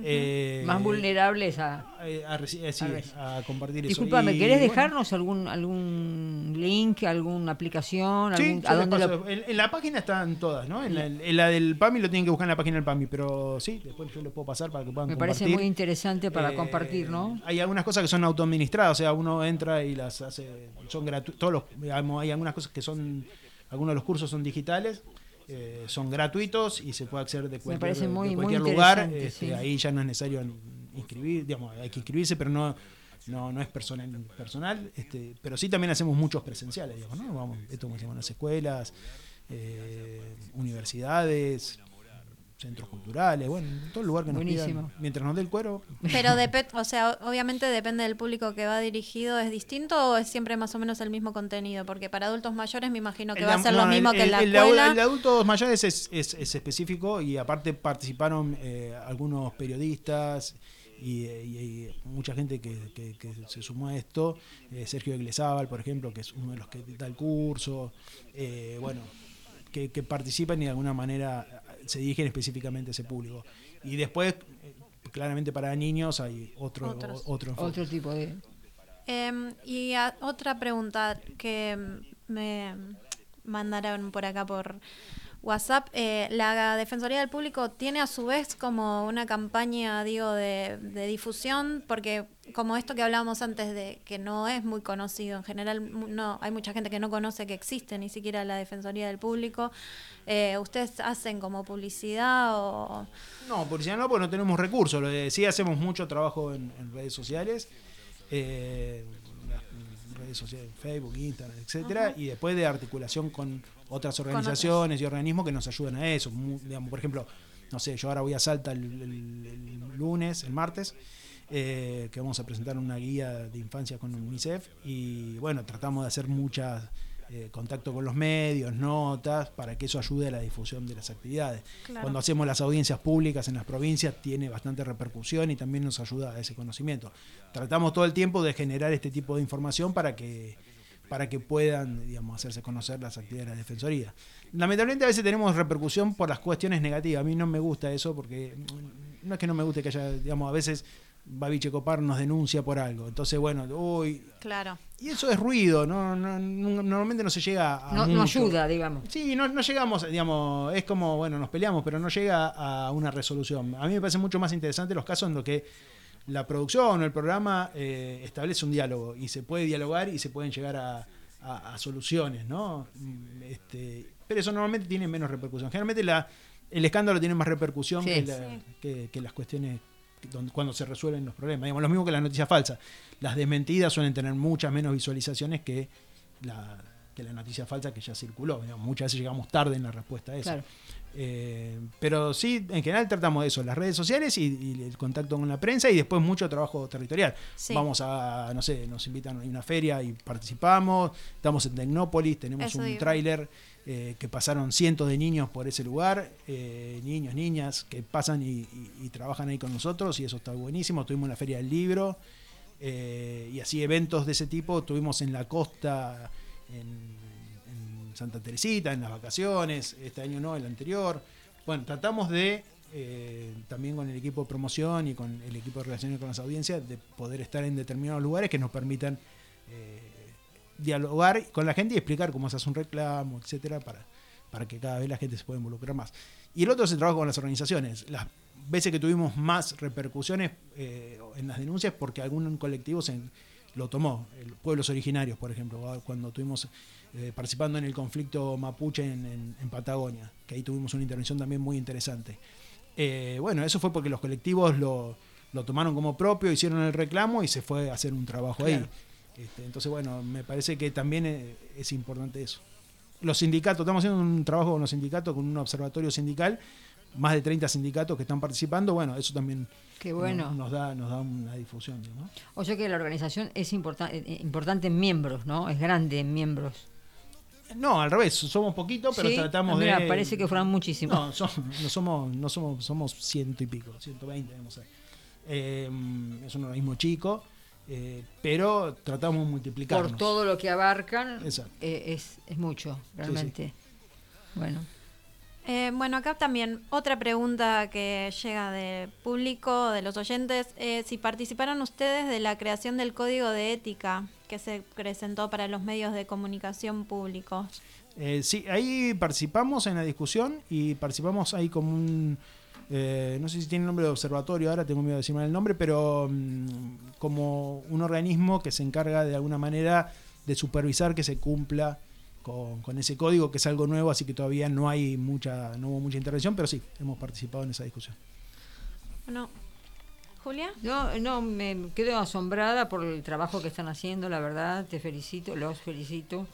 Eh, Más vulnerables a... eh, a, eh, sí, a compartir eso. Disculpame, Y, ¿querés bueno, dejarnos algún algún link, alguna aplicación? Sí, algún- yo ¿A les dónde paso- lo- en, en la página están todas, ¿no? En la, en la del PAMI lo tienen que buscar en la página del PAMI, pero sí, después yo les puedo pasar para que puedan Me parece compartir. muy interesante para Eh, compartir, ¿no? Hay algunas cosas que son autoadministradas, o sea, uno entra y las hace, son gratuitos, todos los, digamos, hay algunas cosas que son, algunos de los cursos son digitales, eh, son gratuitos y se puede acceder de cualquier, muy- de cualquier lugar, este, sí. ahí ya no es necesario inscribir, digamos, hay que inscribirse, pero no no, no es personal, personal este, pero sí también hacemos muchos presenciales, digamos, ¿no? Vamos, esto como hacemos en las escuelas, eh, universidades, centros culturales, bueno, en todo lugar que nos Buenísimo. pidan, mientras nos dé el cuero, Pero depe- o sea, obviamente depende del público que va dirigido, ¿es distinto o es siempre más o menos el mismo contenido? Porque para adultos mayores me imagino que El va a ser no, lo mismo el- que en la el de- escuela. El de adultos mayores es, es- es específico y aparte participaron eh, algunos periodistas y, y- y mucha gente que, que- que se sumó a esto. Eh, Sergio Eglesábal, por ejemplo, que es uno de los que da el curso. eh, bueno, que, que participan y de alguna manera se dirigen específicamente a ese público. Y después, eh, claramente para niños hay otro, Otros. otro enfoque. Otro tipo de... Em, y a- otra pregunta que me mandaron por acá por WhatsApp. Eh, la Defensoría del Público tiene a su vez como una campaña, digo, de, de difusión, porque como esto que hablábamos antes de que no es muy conocido en general, no hay mucha gente que no conoce que existe ni siquiera la Defensoría del Público. Eh, ¿Ustedes hacen como publicidad o...? No, publicidad no, porque no tenemos recursos. Lo sí hacemos mucho trabajo en, en redes sociales, eh, redes sociales, Facebook, Instagram, etcétera, y después de articulación con otras organizaciones y organismos que nos ayudan a eso. Mu- digamos, por ejemplo, no sé, yo ahora voy a Salta el, el- el lunes, el martes, eh, que vamos a presentar una guía de infancia con UNICEF y bueno, tratamos de hacer muchas eh, contacto con los medios, notas, para que eso ayude a la difusión de las actividades. Claro. Cuando hacemos las audiencias públicas en las provincias tiene bastante repercusión y también nos ayuda a ese conocimiento. Tratamos todo el tiempo de generar este tipo de información para que para que puedan, digamos, hacerse conocer las actividades de la Defensoría. Lamentablemente a veces tenemos repercusión por las cuestiones negativas. A mí no me gusta eso porque mm, no es que no me guste que haya, digamos, a veces Babiche Copar nos denuncia por algo. Entonces, bueno, uy, Claro. y eso es ruido, no, no- no- normalmente no se llega a No, no ayuda, digamos. Sí, no, no llegamos, digamos, es como, bueno, nos peleamos, pero no llega a una resolución. A mí me parece mucho más interesante los casos en los que la producción o el programa eh, establece un diálogo y se puede dialogar y se pueden llegar a, a- a soluciones, ¿no? Mm, Este, pero eso normalmente tiene menos repercusión. Generalmente la, el escándalo tiene más repercusión Sí. que, la- Sí. que- que las cuestiones donde- cuando se resuelven los problemas. Digamos, lo mismo que las noticias falsas. Las desmentidas suelen tener muchas menos visualizaciones que la, que la noticia falsa que ya circuló. Digamos, muchas veces llegamos tarde en la respuesta a eso. Claro. Eh, pero sí, en general tratamos de eso, las redes sociales y, y el contacto con la prensa y después mucho trabajo territorial. Sí. Vamos a, no sé, nos invitan a una feria y participamos, estamos en Tecnópolis, tenemos Eso un tráiler eh, que pasaron cientos de niños por ese lugar, eh, niños, niñas que pasan y, y- y trabajan ahí con nosotros y eso está buenísimo. Tuvimos la feria del libro eh, y así eventos de ese tipo tuvimos en la costa, en Santa Teresita, en las vacaciones, este año no, el anterior. Bueno, tratamos de, eh, también con el equipo de promoción y con el equipo de relaciones con las audiencias, de poder estar en determinados lugares que nos permitan eh, dialogar con la gente y explicar cómo se hace un reclamo, etcétera, para, para que cada vez la gente se pueda involucrar más. Y el otro es el trabajo con las organizaciones. Las veces que tuvimos más repercusiones eh, en las denuncias porque algún colectivo se lo tomó, el pueblos originarios, por ejemplo, cuando estuvimos eh, participando en el conflicto mapuche en, en- en Patagonia, que ahí tuvimos una intervención también muy interesante. Eh, bueno, eso fue porque los colectivos lo, lo tomaron como propio, hicieron el reclamo y se fue a hacer un trabajo ahí. Este, entonces, bueno, me parece que también eh, es importante eso. Los sindicatos, estamos haciendo un trabajo con los sindicatos, con un observatorio sindical, más de 30 sindicatos que están participando, bueno, eso también Qué bueno. nos, nos da, nos da una difusión. ¿no? O sea que la organización es importa- eh, importante en miembros, ¿no? Es grande en miembros. No, al revés, somos poquitos, pero Sí, tratamos ah, mira, de. parece que fueran muchísimos. No, no somos, no somos, somos ciento y pico, 120, debemos ser. Eh, es un organismo chico, eh, pero tratamos de multiplicarnos. Por todo lo que abarcan, eh, es, es mucho, realmente. Bueno. Eh, bueno, acá también otra pregunta que llega del público, de los oyentes, eh, si participaron ustedes de la creación del código de ética que se presentó para los medios de comunicación públicos. Eh, sí, ahí participamos en la discusión y participamos ahí como un. eh, no sé si tiene nombre de observatorio, ahora tengo miedo de decir mal el nombre, pero mm, como un organismo que se encarga de alguna manera de supervisar que se cumpla con, con ese código, que es algo nuevo, así que todavía no hay mucha, no hubo mucha intervención, pero sí, hemos participado en esa discusión. Bueno, Julia. Yo no me quedo asombrada por el trabajo que están haciendo, la verdad, te felicito, los felicito,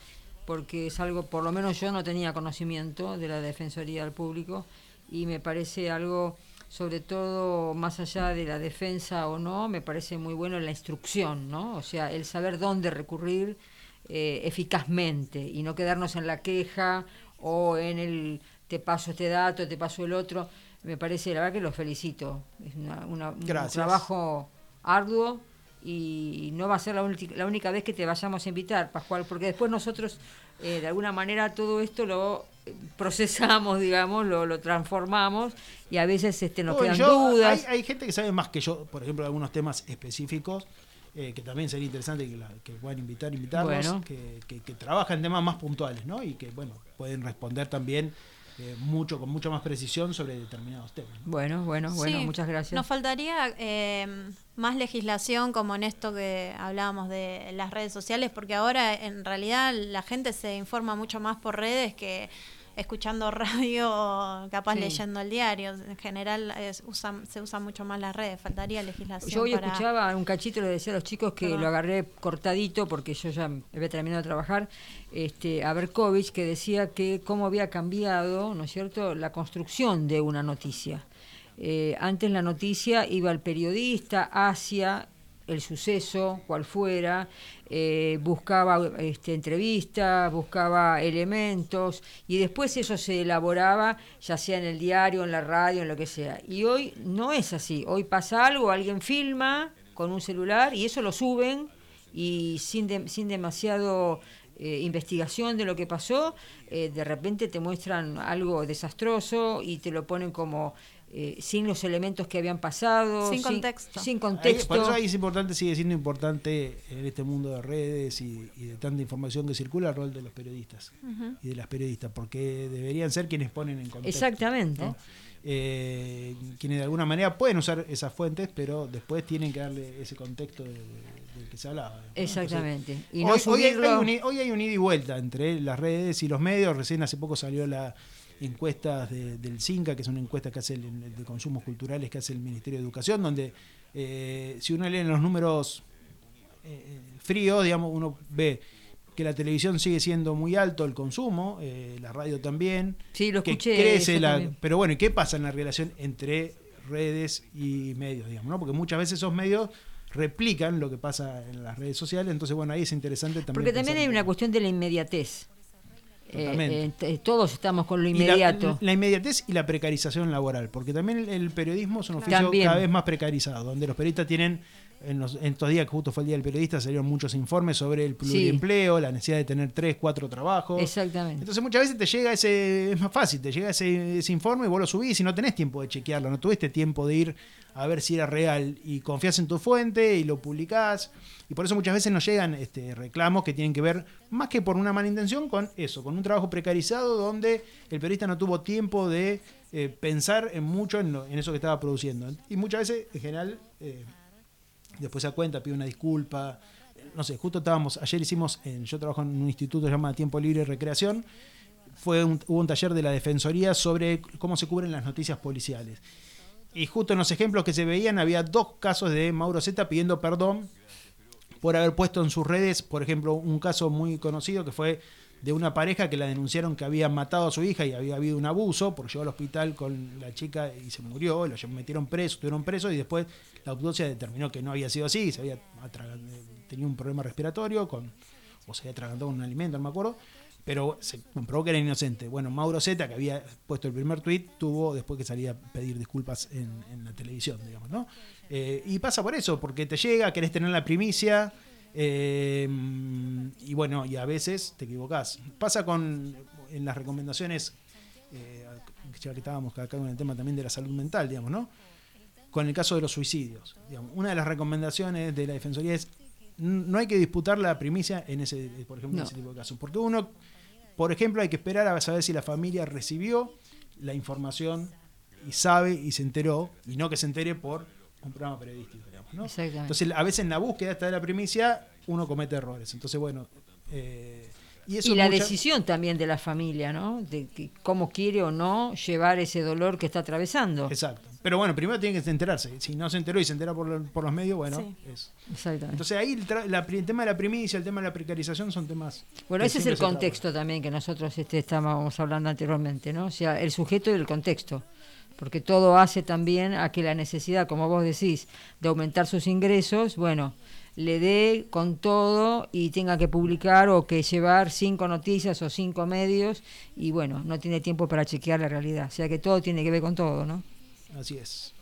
porque es algo, por lo menos yo no tenía conocimiento de la Defensoría del Público y me parece algo, sobre todo más allá de la defensa o no, me parece muy bueno la instrucción, ¿no? O sea, el saber dónde recurrir eh, eficazmente y no quedarnos en la queja o en el te paso este dato, te paso el otro. Me parece, la verdad que los felicito. Es una- una- un trabajo arduo y no va a ser la, la única vez que te vayamos a invitar, Pascual, porque después nosotros, eh, de alguna manera, todo esto lo eh, procesamos, digamos, lo, lo transformamos y a veces este, nos Bueno, quedan yo- dudas. Hay, hay gente que sabe más que yo, por ejemplo, algunos temas específicos, eh, que también sería interesante que, la- que puedan invitar, invitarnos, Bueno. que, que, que trabajan temas más puntuales, ¿no? Y que, bueno, pueden responder también eh, mucho con mucha más precisión sobre determinados temas. ¿no? Bueno, bueno, bueno, Sí, muchas gracias. Nos faltaría eh, más legislación como en esto que hablábamos de las redes sociales, porque ahora en realidad la gente se informa mucho más por redes que escuchando radio capaz Sí. leyendo el diario. En general es- usan- se usan mucho más las redes, faltaría legislación. Yo hoy para- escuchaba un cachito, le decía a los chicos que Perdón. lo agarré cortadito porque yo ya había terminado de trabajar, este, a Berkovich, que decía que cómo había cambiado, ¿no es cierto?, la construcción de una noticia. Eh, antes la noticia iba al periodista hacia el suceso, cual fuera, eh, buscaba este, entrevistas, buscaba elementos y después eso se elaboraba ya sea en el diario, en la radio, en lo que sea. Y hoy no es así. Hoy pasa algo, alguien filma con un celular y eso lo suben y sin, de- sin demasiado eh, investigación de lo que pasó, eh, de repente te muestran algo desastroso y te lo ponen como eh, sin los elementos que habían pasado, Sin contexto. sin Ahí- contexto. por eso ahí es importante, sigue siendo importante en este mundo de redes y, y de tanta información que circula el rol de los periodistas y de las periodistas, porque deberían ser quienes ponen en contexto. Exactamente. ¿no? Eh, quienes de alguna manera pueden usar esas fuentes, pero después tienen que darle ese contexto de- de- del que se hablaba. ¿no? Exactamente. Entonces, Y no hoy, hoy hay, un, hoy hay un ida y vuelta entre las redes y los medios. Recién hace poco salió la encuesta de- del CINCA, que es una encuesta que hace el, de consumos culturales que hace el Ministerio de Educación, donde eh, si uno lee los números eh, fríos, digamos, uno ve que la televisión sigue siendo muy alto el consumo, eh, la radio también, Sí, lo que escuché, crece la, también. pero bueno, ¿y qué pasa en la relación entre redes y medios, digamos, ¿no? Porque muchas veces esos medios replican lo que pasa en las redes sociales, entonces bueno, ahí es interesante también. Porque también hay un una cuestión de la inmediatez. Eh, eh, todos estamos con lo la- inmediato. La, inmediatez y la precarización laboral, porque también el, el periodismo es un oficio También. cada vez más precarizado, donde los periodistas tienen, en, los- en estos días que justo fue el Día del Periodista, salieron muchos informes sobre el pluriempleo, la necesidad de tener tres, cuatro trabajos. Exactamente. Entonces muchas veces te llega ese, es más fácil, te llega ese, ese informe y vos lo subís y no tenés tiempo de chequearlo, no tuviste tiempo de ir a ver si era real y confías en tu fuente y lo publicás. Y por eso muchas veces nos llegan este, reclamos que tienen que ver, más que por una mala intención, con eso, con un trabajo precarizado donde el periodista no tuvo tiempo de eh, pensar en mucho en, lo- en eso que estaba produciendo. Y muchas veces, en general, eh, después se da cuenta, pide una disculpa. No sé, justo estábamos, ayer hicimos, en- yo trabajo en un instituto que se llama Tiempo Libre y Recreación, fue un- hubo un taller de la Defensoría sobre cómo se cubren las noticias policiales. Y justo en los ejemplos que se veían había dos casos de Mauro Zeta pidiendo perdón por haber puesto en sus redes, por ejemplo, un caso muy conocido que fue de una pareja que la denunciaron que había matado a su hija y había habido un abuso, porque llegó al hospital con la chica y se murió, lo metieron preso, estuvieron presos y después la autopsia determinó que no había sido así, se había tenía un problema respiratorio con, o se había atragantado con un alimento, no me acuerdo, pero se comprobó que era inocente. Bueno, Mauro Zeta, que había puesto el primer tuit, tuvo después que salía a pedir disculpas en, en la televisión, digamos, ¿no? Eh, y pasa por eso, porque te llega, querés tener la primicia, eh, y bueno, y a veces te equivocás. Pasa con en las recomendaciones, eh, ya que estábamos acá con el tema también de la salud mental, digamos, ¿no? Con el caso de los suicidios. digamos. Una de las recomendaciones de la Defensoría es no hay que disputar la primicia en ese, por ejemplo, en ese tipo de casos. Porque uno, por ejemplo, hay que esperar a saber si la familia recibió la información y sabe y se enteró, y no que se entere por un programa periodístico, digamos, ¿no? Exactamente. Entonces, a veces en la búsqueda esta de la primicia, uno comete errores. Entonces, bueno, eh, y eso y la mucha- decisión también de la familia, ¿no? De que cómo quiere o no llevar ese dolor que está atravesando. Exacto. Pero bueno, primero tiene que enterarse. Si no se enteró y se entera por, lo- por los medios, bueno, Sí. es. Exactamente. Entonces ahí el, tra- la el tema de la primicia, el tema de la precarización son temas. Bueno, ese es el contexto también que nosotros este, estábamos hablando anteriormente, ¿no? O sea, el sujeto y el contexto. Porque todo hace también a que la necesidad, como vos decís, de aumentar sus ingresos, bueno, le dé con todo y tenga que publicar o que llevar cinco noticias o cinco medios y bueno, no tiene tiempo para chequear la realidad. O sea que todo tiene que ver con todo, ¿no? Así es.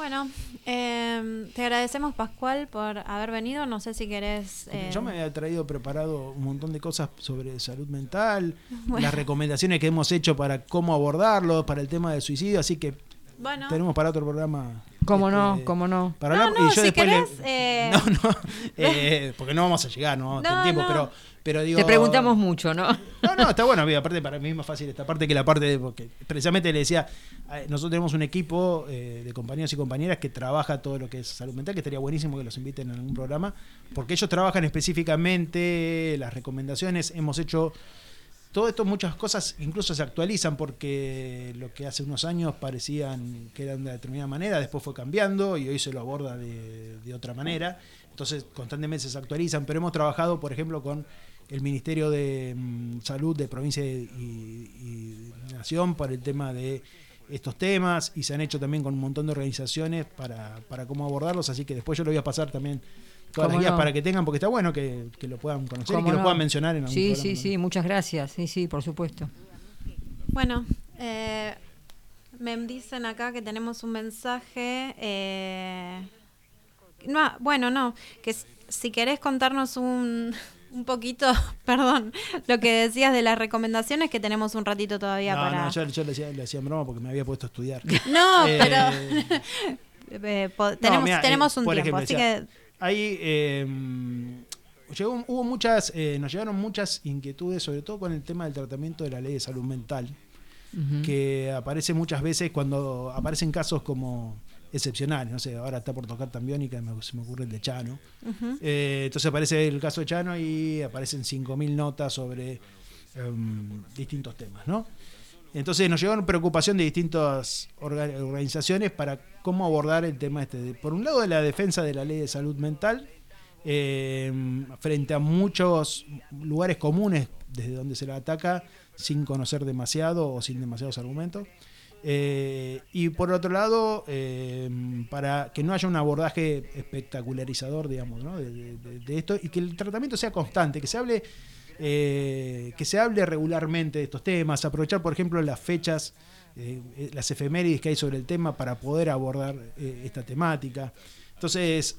Bueno, eh, te agradecemos Pascual por haber venido. No sé si querés... eh, Yo me había traído preparado un montón de cosas sobre salud mental, Bueno. las recomendaciones que hemos hecho para cómo abordarlo, para el tema del suicidio, así que Bueno, tenemos para otro programa ¿Cómo no? Este, ¿Cómo no? Para No, hablar, no, y yo si después le- eh, No, no, eh, porque no vamos a llegar, no vamos a tener No, tiempo, no. pero, pero digo... Te preguntamos mucho, ¿no? No, no, está bueno, aparte para mí es más fácil esta parte que la parte de, porque precisamente le decía, eh, nosotros tenemos un equipo eh, de compañeros y compañeras que trabaja todo lo que es salud mental, que estaría buenísimo que los inviten en algún programa, porque ellos trabajan específicamente las recomendaciones, hemos hecho todo esto, muchas cosas incluso se actualizan porque lo que hace unos años parecían que eran de determinada manera, después fue cambiando y hoy se lo aborda de, de otra manera. Entonces constantemente se actualizan, pero hemos trabajado, por ejemplo, con el Ministerio de mm, Salud de provincia y, nación para el tema de estos temas y se han hecho también con un montón de organizaciones para, para cómo abordarlos, así que después yo lo voy a pasar también todas las ¿Cómo guías no? para que tengan, porque está bueno que, que lo puedan conocer y ¿Cómo que lo puedan mencionar en algún Sí, programa sí, sí, muchas gracias. Sí, sí, por supuesto. Bueno, eh, me dicen acá que tenemos un mensaje. eh, no, bueno, no, que si querés contarnos un, un poquito, perdón, lo que decías de las recomendaciones, que tenemos un ratito todavía No, para... no, yo, yo le, decía, le hacía en broma porque me había puesto a estudiar. No, Eh, pero eh, po- tenemos, mirá, tenemos eh, un tiempo, ejemplo, así decía, que Ahí eh, llegó- hubo muchas, eh, nos llegaron muchas inquietudes, sobre todo con el tema del tratamiento de la ley de salud mental, que aparece muchas veces cuando aparecen casos como excepcionales. No sé, ahora está por tocar Tambiónica, me, se me ocurre el de Chano. Eh, entonces aparece el caso de Chano y aparecen 5.000 notas sobre em, distintos temas, ¿no? Entonces nos llegaron preocupación de distintas orga- organizaciones para cómo abordar el tema este. Por un lado, de la defensa de la ley de salud mental, em, frente a muchos lugares comunes desde donde se la ataca, sin conocer demasiado o sin demasiados argumentos. Eh, y por otro lado, eh, para que no haya un abordaje espectacularizador, digamos, ¿no? de, esto y que el tratamiento sea constante, que se hable, eh, que se hable regularmente de estos temas, aprovechar, por ejemplo, las fechas, las efemérides que hay sobre el tema para poder abordar esta temática. Entonces,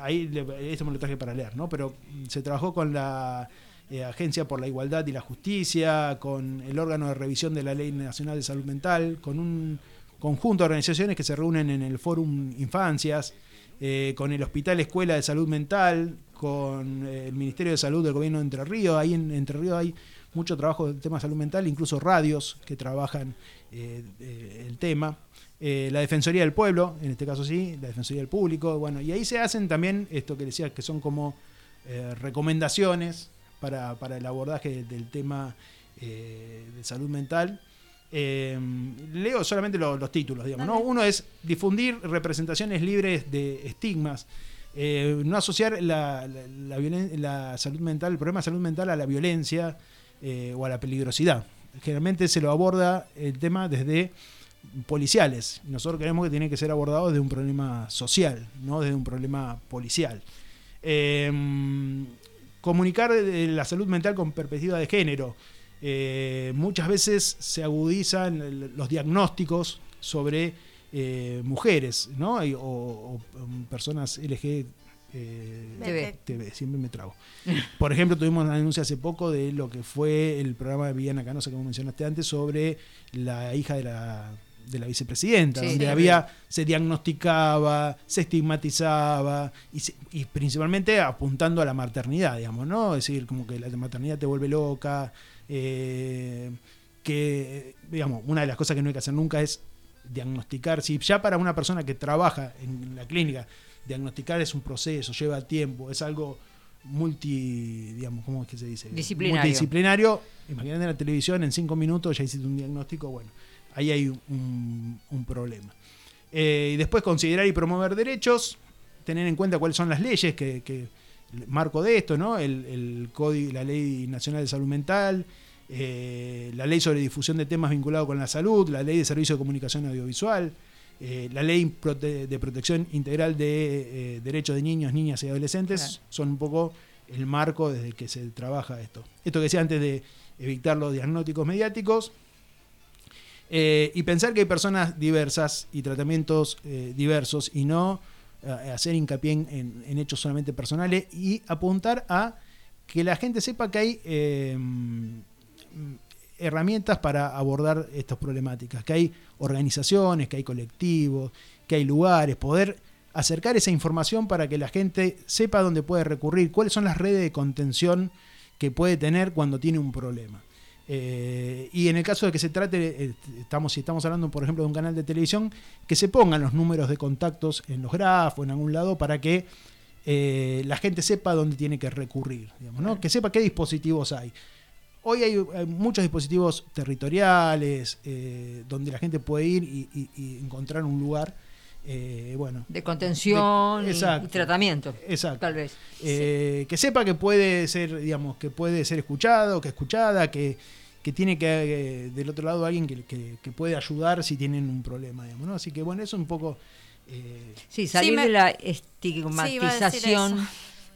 ahí esto me lo traje para leer, ¿no? Pero se trabajó con la eh, Agencia por la Igualdad y la Justicia, con el órgano de revisión de la Ley Nacional de Salud Mental, con un conjunto de organizaciones que se reúnen en el Fórum Infancias, eh, con el Hospital Escuela de Salud Mental, con eh, el Ministerio de Salud del Gobierno de Entre Ríos. Ahí en Entre Ríos hay mucho trabajo del tema salud mental, incluso radios que trabajan eh, el tema. La Defensoría del Pueblo, en este caso sí, la Defensoría del Público, bueno, y ahí se hacen también esto que decía, que son como recomendaciones para, para el abordaje del tema eh, de salud mental. Eh, leo solamente lo- los títulos, digamos. ¿no? Uno es difundir representaciones libres de estigmas. Eh, no asociar la, la- la violen- la salud mental, el problema de salud mental a la violencia o a la peligrosidad. Generalmente se lo aborda el tema desde policiales. Nosotros creemos que tiene que ser abordado desde un problema social, no desde un problema policial. Eh, comunicar de la salud mental con perspectiva de género. Eh, muchas veces se agudizan el- los diagnósticos sobre eh, mujeres, ¿no? O, o, um, personas LG. eh, TV. Siempre me trago. Por ejemplo, tuvimos una denuncia hace poco de lo que fue el programa de Villana Canosa, como mencionaste antes, sobre la hija de la, de la vicepresidenta, Sí, donde sí. había, se diagnosticaba, se estigmatizaba, y, se- y principalmente apuntando a la maternidad, digamos, ¿no? Es decir, como que la maternidad te vuelve loca, eh, que, digamos, una de las cosas que no hay que hacer nunca es diagnosticar, si ya para una persona que trabaja en la clínica, diagnosticar es un proceso, lleva tiempo, es algo multi, digamos, ¿cómo es que se dice? Disciplinario. Multidisciplinario. Imagínate en la televisión, en cinco minutos ya hiciste un diagnóstico, bueno, ahí hay un, un problema. Eh, y después considerar y promover derechos, tener en cuenta cuáles son las leyes que, que el marco de esto, ¿no? El, el código, la ley nacional de salud mental, eh, la ley sobre difusión de temas vinculados con la salud, la ley de servicio de comunicación audiovisual, eh, la ley prote- de protección integral de derechos de niños, niñas y adolescentes, Claro. son un poco el marco desde que se trabaja esto. Esto que decía antes de evitar los diagnósticos mediáticos, eh, y pensar que hay personas diversas y tratamientos eh, diversos y no eh, hacer hincapié en, en- hechos solamente personales y apuntar a que la gente sepa que hay mm, herramientas para abordar estas problemáticas, que hay organizaciones, que hay colectivos, que hay lugares, poder acercar esa información para que la gente sepa dónde puede recurrir, cuáles son las redes de contención que puede tener cuando tiene un problema. Eh, y en el caso de que se trate, eh, estamos, si estamos hablando, por ejemplo, de un canal de televisión, que se pongan los números de contactos en los grafos, en algún lado, para que eh, la gente sepa dónde tiene que recurrir, digamos, ¿no? que sepa qué dispositivos hay. Hoy hay, hay muchos dispositivos territoriales eh, donde la gente puede ir y, y- y encontrar un lugar. Eh, bueno, De contención De- y- tratamiento. Exacto. Tal vez. eh, que sepa que puede ser, digamos, que puede ser escuchado, que escuchada, que, que tiene que eh, del otro lado alguien que, que- que puede ayudar si tienen un problema, digamos, ¿no? Así que bueno, eso un poco eh, Sí, salir me- de la estigmatización,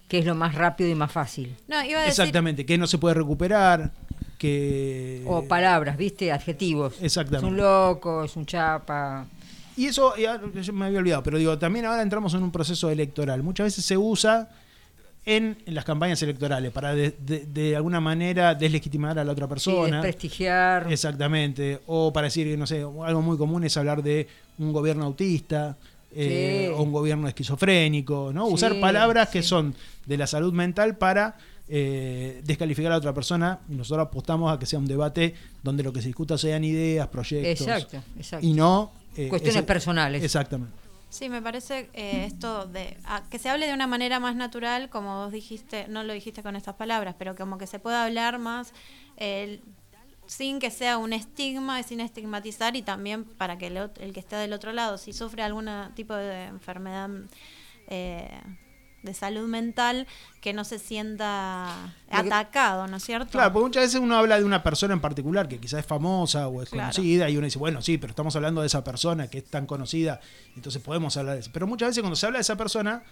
que es lo más rápido y más fácil. No, iba a decir. exactamente, que no se puede recuperar, que O palabras, ¿viste? Adjetivos. Es Exactamente. un loco, es un chapa. Y eso, ya, yo me había olvidado, pero digo, también ahora entramos en un proceso electoral. Muchas veces se usa en, en las campañas electorales para de, de- de alguna manera deslegitimar a la otra Sí, persona. desprestigiar. Exactamente. O para decir, no sé, algo muy común es hablar de un gobierno autista. eh, Sí. o un gobierno esquizofrénico, ¿no? Usar Sí, palabras que sí. son de la salud mental para eh, descalificar a otra persona y nosotros apostamos a que sea un debate donde lo que se discuta sean ideas, proyectos Exacto, exacto. y no eh, Cuestiones ese- personales. Exactamente. Sí, me parece eh, esto de a- que se hable de una manera más natural, como vos dijiste, no lo dijiste con estas palabras, pero como que se pueda hablar más eh, sin que sea un estigma y sin estigmatizar y también para que el, el que esté del otro lado, si sufre algún tipo de enfermedad eh, de salud mental, que no se sienta que- atacado, ¿no es cierto? Claro, porque muchas veces uno habla de una persona en particular que quizás es famosa o es Claro. conocida y uno dice, bueno, sí, pero estamos hablando de esa persona que es tan conocida, entonces podemos hablar de eso. Pero muchas veces cuando se habla de esa persona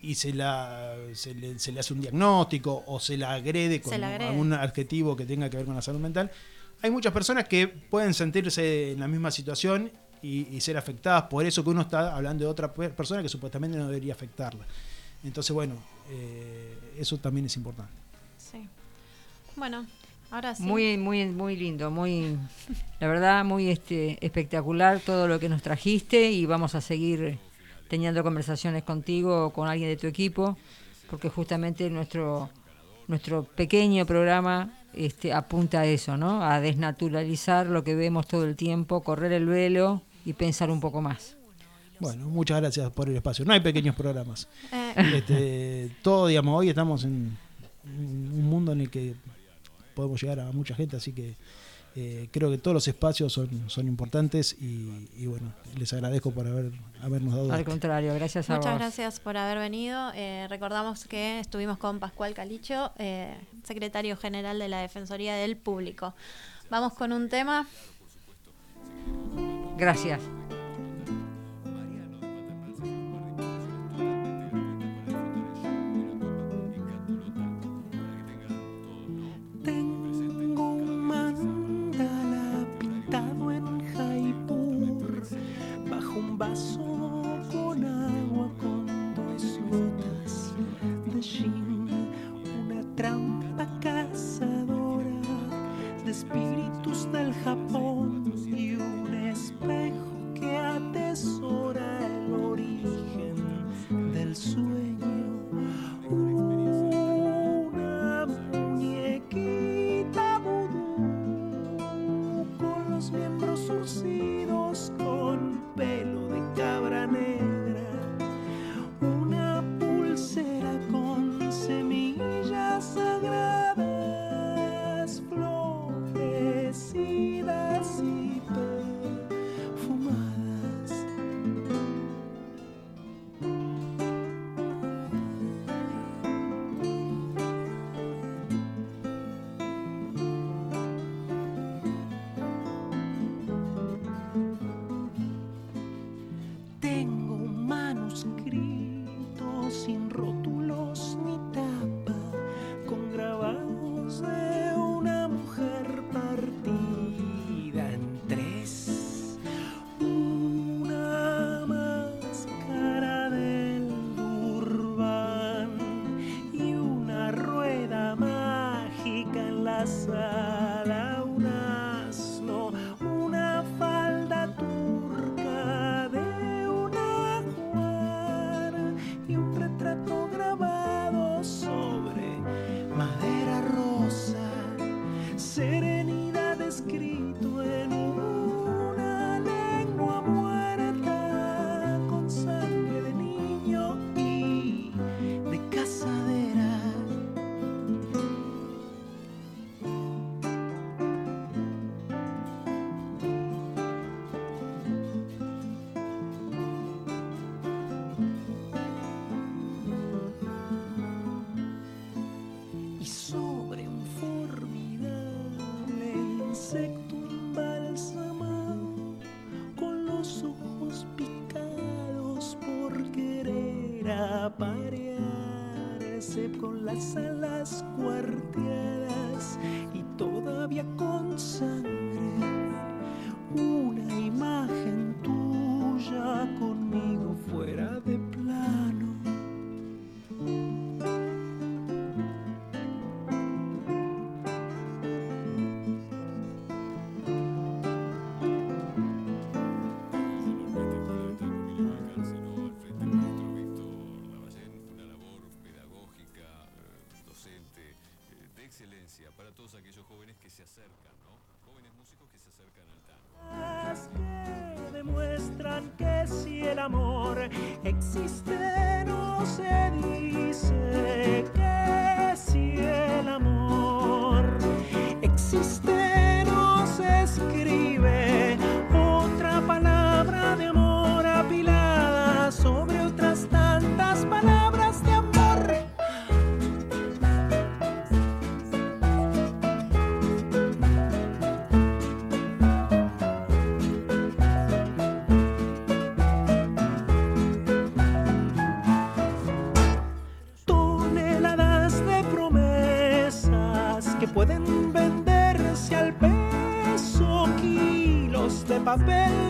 y se, la, se, le, se le hace un diagnóstico o se la agrede con la agrede. algún adjetivo que tenga que ver con la salud mental, hay muchas personas que pueden sentirse en la misma situación y, y ser afectadas por eso que uno está hablando de otra pe- persona que supuestamente no debería afectarla. Entonces, bueno, eh, eso también es importante. Sí. Bueno, ahora sí. Muy, muy, muy lindo, muy, la verdad, muy este, espectacular todo lo que nos trajiste y vamos a seguir teniendo conversaciones contigo o con alguien de tu equipo, porque justamente nuestro, nuestro pequeño programa este, apunta a eso, ¿no? A desnaturalizar lo que vemos todo el tiempo, correr el velo y pensar un poco más. Bueno, muchas gracias por el espacio. No hay pequeños programas. Eh, Este, todo, digamos, hoy estamos en, un mundo en el que podemos llegar a mucha gente, así que eh, creo que todos los espacios son, son importantes y, y bueno, les agradezco por haber, habernos dado. Al contrario, gracias a Muchas vos. gracias por haber venido. Eh, recordamos que estuvimos con Pascual Calicho, eh, secretario general de la Defensoría del Público. Vamos con un tema. Gracias. Kilos de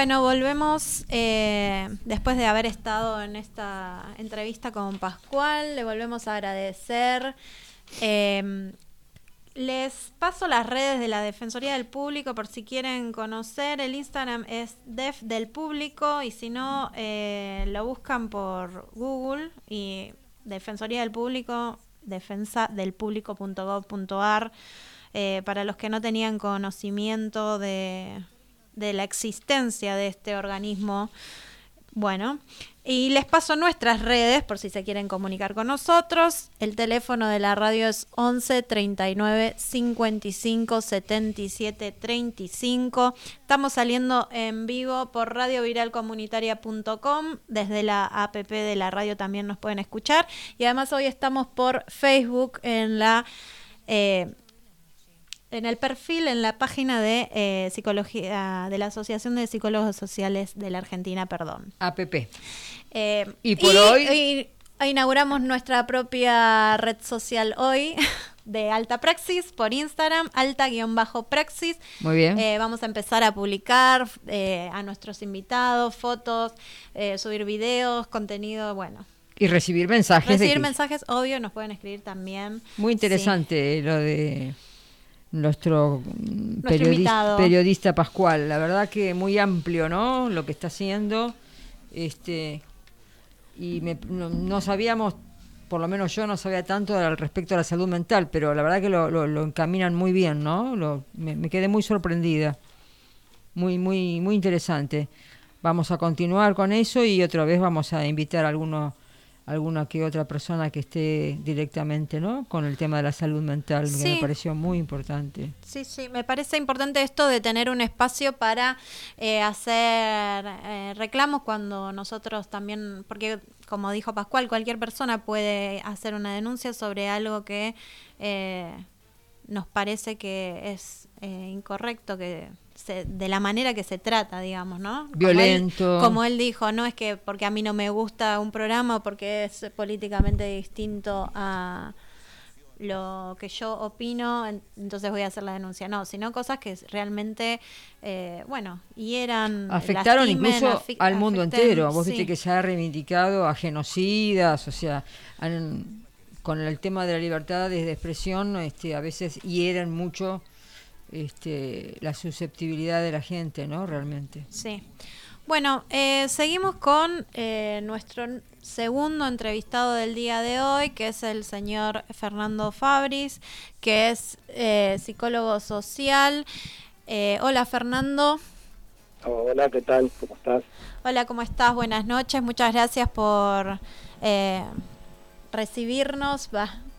Bueno, volvemos eh, después de haber estado en esta entrevista con Pascual. Le volvemos a agradecer. Eh, les paso las redes de la Defensoría del Público por si quieren conocer. El Instagram es Def del Público y si no, eh, lo buscan por Google y Defensoría del Público, defensadelpublico.gov.ar. Eh, para los que no tenían conocimiento de, de la existencia de este organismo. Bueno, y les paso nuestras redes por si se quieren comunicar con nosotros. El teléfono de la radio es 11 39 55 77 35. Estamos saliendo en vivo por radioviralcomunitaria.com. Desde la app de la radio también nos pueden escuchar. Y además hoy estamos por Facebook en la... eh, en el perfil, en la página de eh, psicología de la Asociación de Psicólogos Sociales de la Argentina, perdón. APP. Eh, Y por hoy- y inauguramos nuestra propia red social hoy de Alta Praxis por Instagram, alta-praxis. Muy bien. Eh, vamos a empezar a publicar a nuestros invitados, fotos, subir videos, contenido, bueno. Y recibir mensajes. Recibir mensajes, obvio, nos pueden escribir también. Muy Sí. interesante lo de nuestro, mm, periodista, Pascual. La verdad que muy amplio, ¿no? Lo que está haciendo. Este y me- no, no sabíamos, por lo menos yo no sabía tanto al respecto a la salud mental, pero la verdad que lo, lo- lo encaminan muy bien, ¿no? Lo- me, me quedé muy sorprendida. Muy, muy, muy interesante. Vamos a continuar con eso y otra vez vamos a invitar a alguno, alguna que otra persona que esté directamente, ¿no? Con el tema de la salud mental, que me pareció muy importante. Sí, sí, me parece importante esto de tener un espacio para eh, hacer eh, reclamos cuando nosotros también, porque como dijo Pascual, cualquier persona puede hacer una denuncia sobre algo que eh, nos parece que es eh, incorrecto, que se, de la manera que se trata, digamos, ¿no? Como él- Violento. Como él, dijo, no es que porque a mí no me gusta un programa o porque es políticamente distinto a lo que yo opino, en- entonces voy a hacer la denuncia. No, sino cosas que realmente, eh, bueno, hieran. Afectaron lastimen, incluso afi- al mundo afecten, entero. Vos viste sí. que se ha reivindicado a genocidas, o sea, con el tema de la libertad de expresión, este, a veces hieren mucho este, la susceptibilidad de la gente, ¿no? Realmente. Sí. Bueno, eh, seguimos con eh, nuestro segundo entrevistado del día de hoy, que es el señor Fernando Fabris, que es eh, psicólogo social. Eh, hola Fernando. Hola, ¿qué tal? ¿Cómo estás? Hola, ¿cómo estás? Buenas noches. Muchas gracias por eh, recibirnos,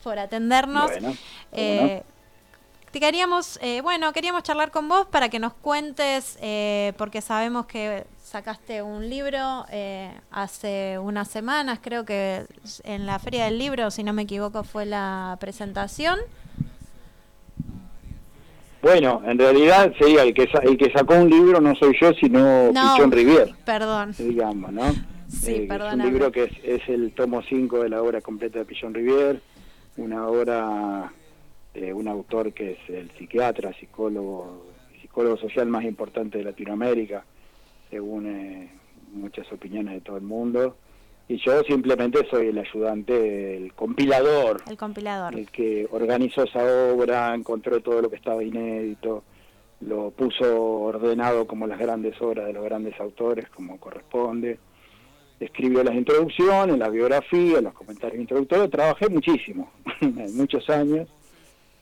por atendernos. Bueno, Eh, te queríamos, eh, bueno, queríamos charlar con vos para que nos cuentes, eh, porque sabemos que sacaste un libro eh, hace unas semanas, creo que en la Feria del Libro, si no me equivoco, fue la presentación. Bueno, en realidad, sí, el que, sa- el que sacó un libro no soy yo, sino No, Pichón Rivier, Perdón. digamos, ¿no? Sí, Eh, es un libro que es, es el tomo 5 de la obra completa de Pichón Rivier, una obra de un autor que es el psiquiatra, psicólogo, psicólogo social más importante de Latinoamérica, según eh, muchas opiniones de todo el mundo. Y yo simplemente soy el ayudante, el compilador, El compilador. el que organizó esa obra, encontró todo lo que estaba inédito, lo puso ordenado como las grandes obras de los grandes autores, como corresponde. Escribió las introducciones, las biografías, los comentarios introductorios. Trabajé muchísimo, muchos años,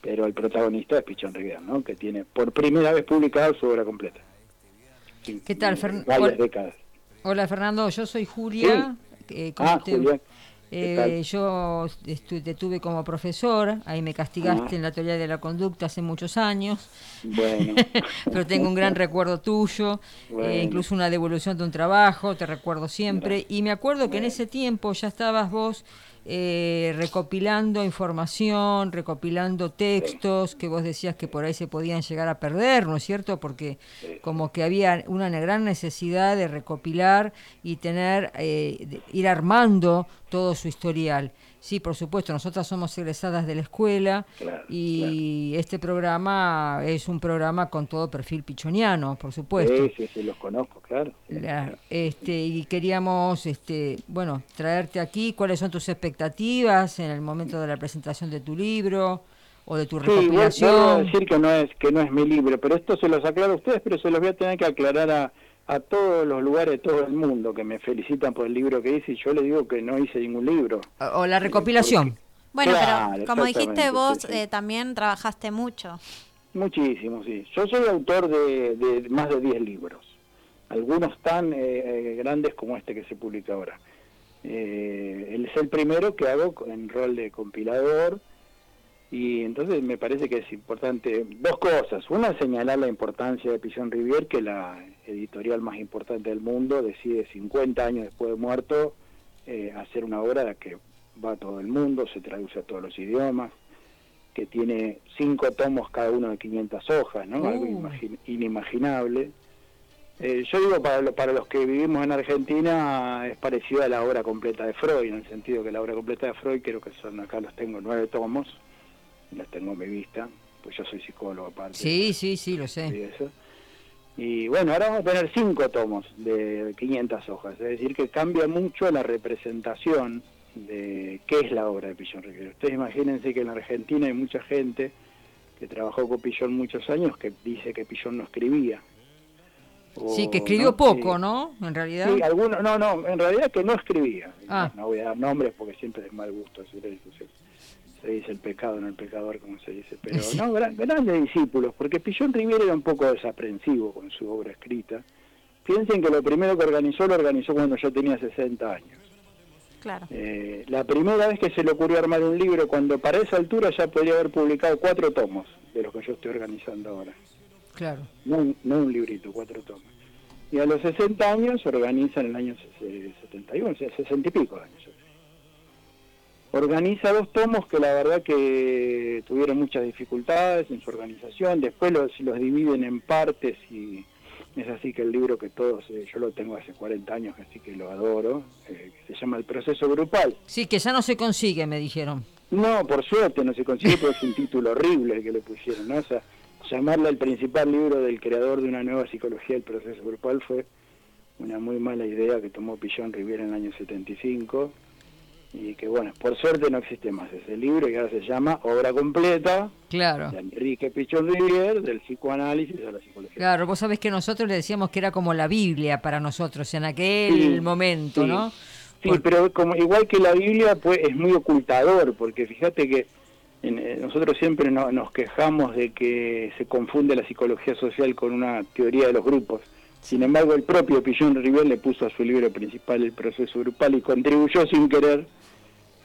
pero el protagonista es Pichón Rivière, ¿no? que tiene por primera vez publicado su obra completa. Sí, ¿Qué tal, eh, Fern- Varias Hola. décadas. Hola Fernando, yo soy Julia. eh, como Ah, Julia. Eh, yo te tuve como profesor, ahí me castigaste Ah. en la teoría de la conducta hace muchos años, Bueno, pero tengo un gran recuerdo tuyo, eh, Bueno. incluso una devolución de un trabajo, te recuerdo siempre, y me acuerdo que en ese tiempo ya estabas vos eh, recopilando información, recopilando textos que vos decías que por ahí se podían llegar a perder, ¿no es cierto? Porque como que había una gran necesidad de recopilar y tener, eh, ir armando todo su historial. Sí, por supuesto, nosotras somos egresadas de la escuela Claro, y este programa es un programa con todo perfil pichoniano, por supuesto. sí, sí, sí, los conozco, claro. La- este, y queríamos, este, bueno, traerte aquí. ¿Cuáles son tus expectativas en el momento de la presentación de tu libro o de tu Sí, a recopilación? decir que no es que no es mi libro, pero esto se los aclaro a ustedes, pero se los voy a tener que aclarar a, a todos los lugares de todo el mundo que me felicitan por el libro que hice y yo les digo que no hice ningún libro. O, la recopilación. Bueno, Claro, pero como dijiste vos, sí, sí. eh, también trabajaste mucho. Muchísimo, sí. Yo soy autor de, de más de 10 libros, algunos tan eh, eh, grandes como este que se publica ahora. Eh, él es el primero que hago con- en rol de compilador y entonces me parece que es importante dos cosas. Una, señalar la importancia de Pillon Rivier, que la editorial más importante del mundo decide 50 años después de muerto eh, hacer una obra que va a todo el mundo, se traduce a todos los idiomas, que tiene cinco tomos cada uno de 500 hojas, ¿no? Algo Uh. imagi- inimaginable. Eh, yo digo, para, lo- para los que vivimos en Argentina, es parecido a la obra completa de Freud, en el sentido que la obra completa de Freud, creo que son, acá los tengo nueve tomos, los tengo a mi vista, pues yo soy psicólogo aparte. Sí, sí, sí, lo y sé. eso. Y bueno, ahora vamos a tener cinco tomos de 500 hojas, es decir, que cambia mucho la representación de qué es la obra de Pillon Rivera. Ustedes imagínense que en la Argentina hay mucha gente que trabajó con Pillon muchos años que dice que Pillon no escribía. O, Sí, que escribió ¿no? poco. ¿no? En realidad. Sí, algunos, no, no, en realidad que no escribía. Ah. No voy a dar nombres porque siempre es mal gusto decir eso. Se, dice el pecado, no el pecador, como se dice. Pero Sí. no, gran- grandes discípulos, porque Pillon Riviera era un poco desaprensivo con su obra escrita. Piensen que lo primero que organizó lo organizó cuando yo tenía 60 años. Claro. Eh, la primera vez que se le ocurrió armar un libro, cuando para esa altura ya podría haber publicado cuatro tomos de los que yo estoy organizando ahora Claro. no un, no un librito, cuatro tomos. Y a los 60 años organiza en el año ses- 71, o sea, 60 y pico años. Organiza dos tomos que la verdad que tuvieron muchas dificultades en su organización, después los, los dividen en partes y es así que el libro que todos, eh, yo lo tengo hace 40 años, así que lo adoro, eh, que se llama El proceso grupal. Sí, que ya no se consigue, me dijeron. No, por suerte no se consigue, porque es un título horrible el que le pusieron, ¿no? O sea, llamarle el principal libro del creador de una nueva psicología del proceso grupal fue una muy mala idea que tomó Pillon Riviera en el año 75 y que, bueno, por suerte no existe más ese libro y ahora se llama Obra Completa Claro. de Enrique Pichon Rivier, del psicoanálisis a la psicología. Claro, vos sabés que nosotros le decíamos que era como la Biblia para nosotros en aquel Sí, momento, sí. ¿no? Sí, Por- pero como igual que la Biblia, pues es muy ocultador, porque fíjate que en- eh, nosotros siempre no- nos quejamos de que se confunde la psicología social con una teoría de los grupos. Sin embargo, el propio Pillon Rivier le puso a su libro principal el proceso grupal y contribuyó sin querer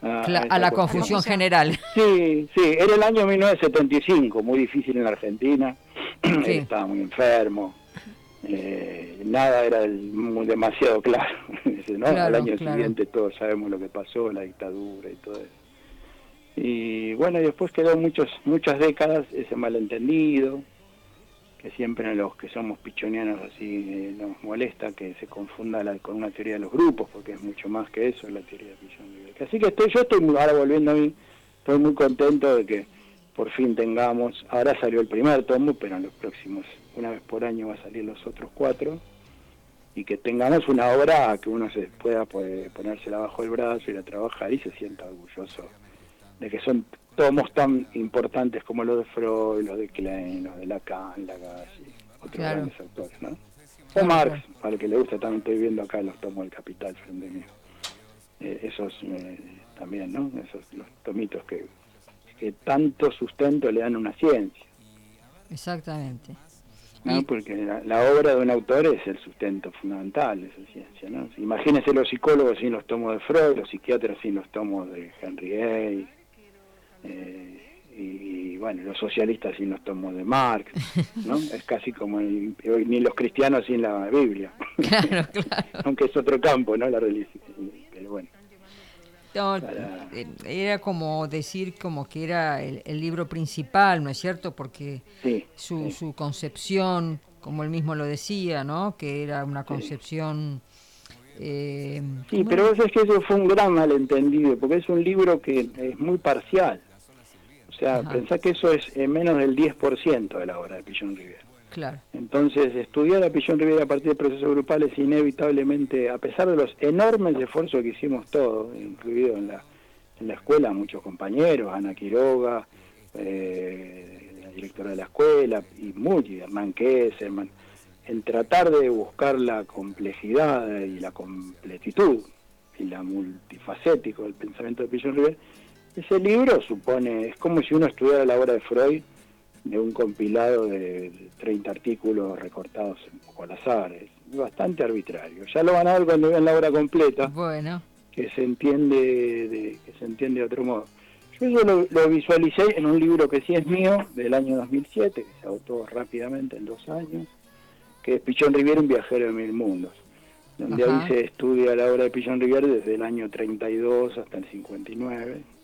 a, a la confusión general. Sí, sí, era el año 1975, muy difícil en la Argentina, Sí. estaba muy enfermo, eh, nada era demasiado claro, ¿no? Claro, Al año claro. siguiente todos sabemos lo que pasó, la dictadura y todo eso. Y bueno, y después quedó muchos, muchas décadas ese malentendido, que siempre los que somos pichonianos así eh, nos molesta que se confunda la- con una teoría de los grupos, porque es mucho más que eso, la teoría de Rivier. Así que estoy, yo estoy, ahora volviendo a mí, estoy muy contento de que por fin tengamos, ahora salió el primer tomo, pero en los próximos, una vez por año va a salir los otros cuatro, y que tengamos una obra que uno se pueda pues, ponérsela bajo el brazo, ir a trabajar y se sienta orgulloso de que son tomos tan importantes como los de Freud, los de Klein, los de Lacan, Lagasse, otros Claro. grandes autores, ¿no? O Marx, para el que le gusta, también estoy viendo acá los tomos del Capital frente mío. Eh, esos eh, también, ¿no? Esos los tomitos que, que tanto sustento le dan a una ciencia. Exactamente. ¿no? Porque la, la obra de un autor es el sustento fundamental de esa ciencia, ¿no? Imagínense los psicólogos sin los tomos de Freud, los psiquiatras sin los tomos de Henry Gay, eh, y, bueno, los socialistas sin los tomos de Marx, ¿no? Es casi como el- ni los cristianos sin la Biblia, Claro, claro. aunque es otro campo, ¿no? La religión, pero bueno. No, Para- eh, era como decir como que era el, el libro principal, ¿no es cierto? Porque Sí, su, sí. su concepción, como él mismo lo decía, ¿no? Que era una concepción... eh, Sí, ¿cómo pero sabés que eso fue un gran malentendido, porque es un libro que es muy parcial. O sea, Ajá. pensá que eso es eh, menos del 10% de la obra de Pillon Rivera. Claro, Entonces, estudiar a Pillon Rivera a partir de procesos grupales inevitablemente, a pesar de los enormes esfuerzos que hicimos todos, incluido en la, en la escuela, muchos compañeros, Ana Quiroga, eh, la directora de la escuela, y muy, Hernán Kesselman, en tratar de buscar la complejidad y la completitud y la multifacético del pensamiento de Pillon Rivera, ese libro supone, es como si uno estudiara la obra de Freud de un compilado de 30 artículos recortados un poco al azar, es bastante arbitrario. Ya lo van a ver cuando vean la obra completa, bueno, que se entiende de, que se entiende de otro modo. Yo eso lo, lo visualicé en un libro que sí es mío, del año 2007, que se agotó rápidamente en dos años, que es Pichón Riviera, un viajero de mil mundos, donde Ajá. ahí se estudia la obra de Pichón Riviera desde el año 32 hasta el 59.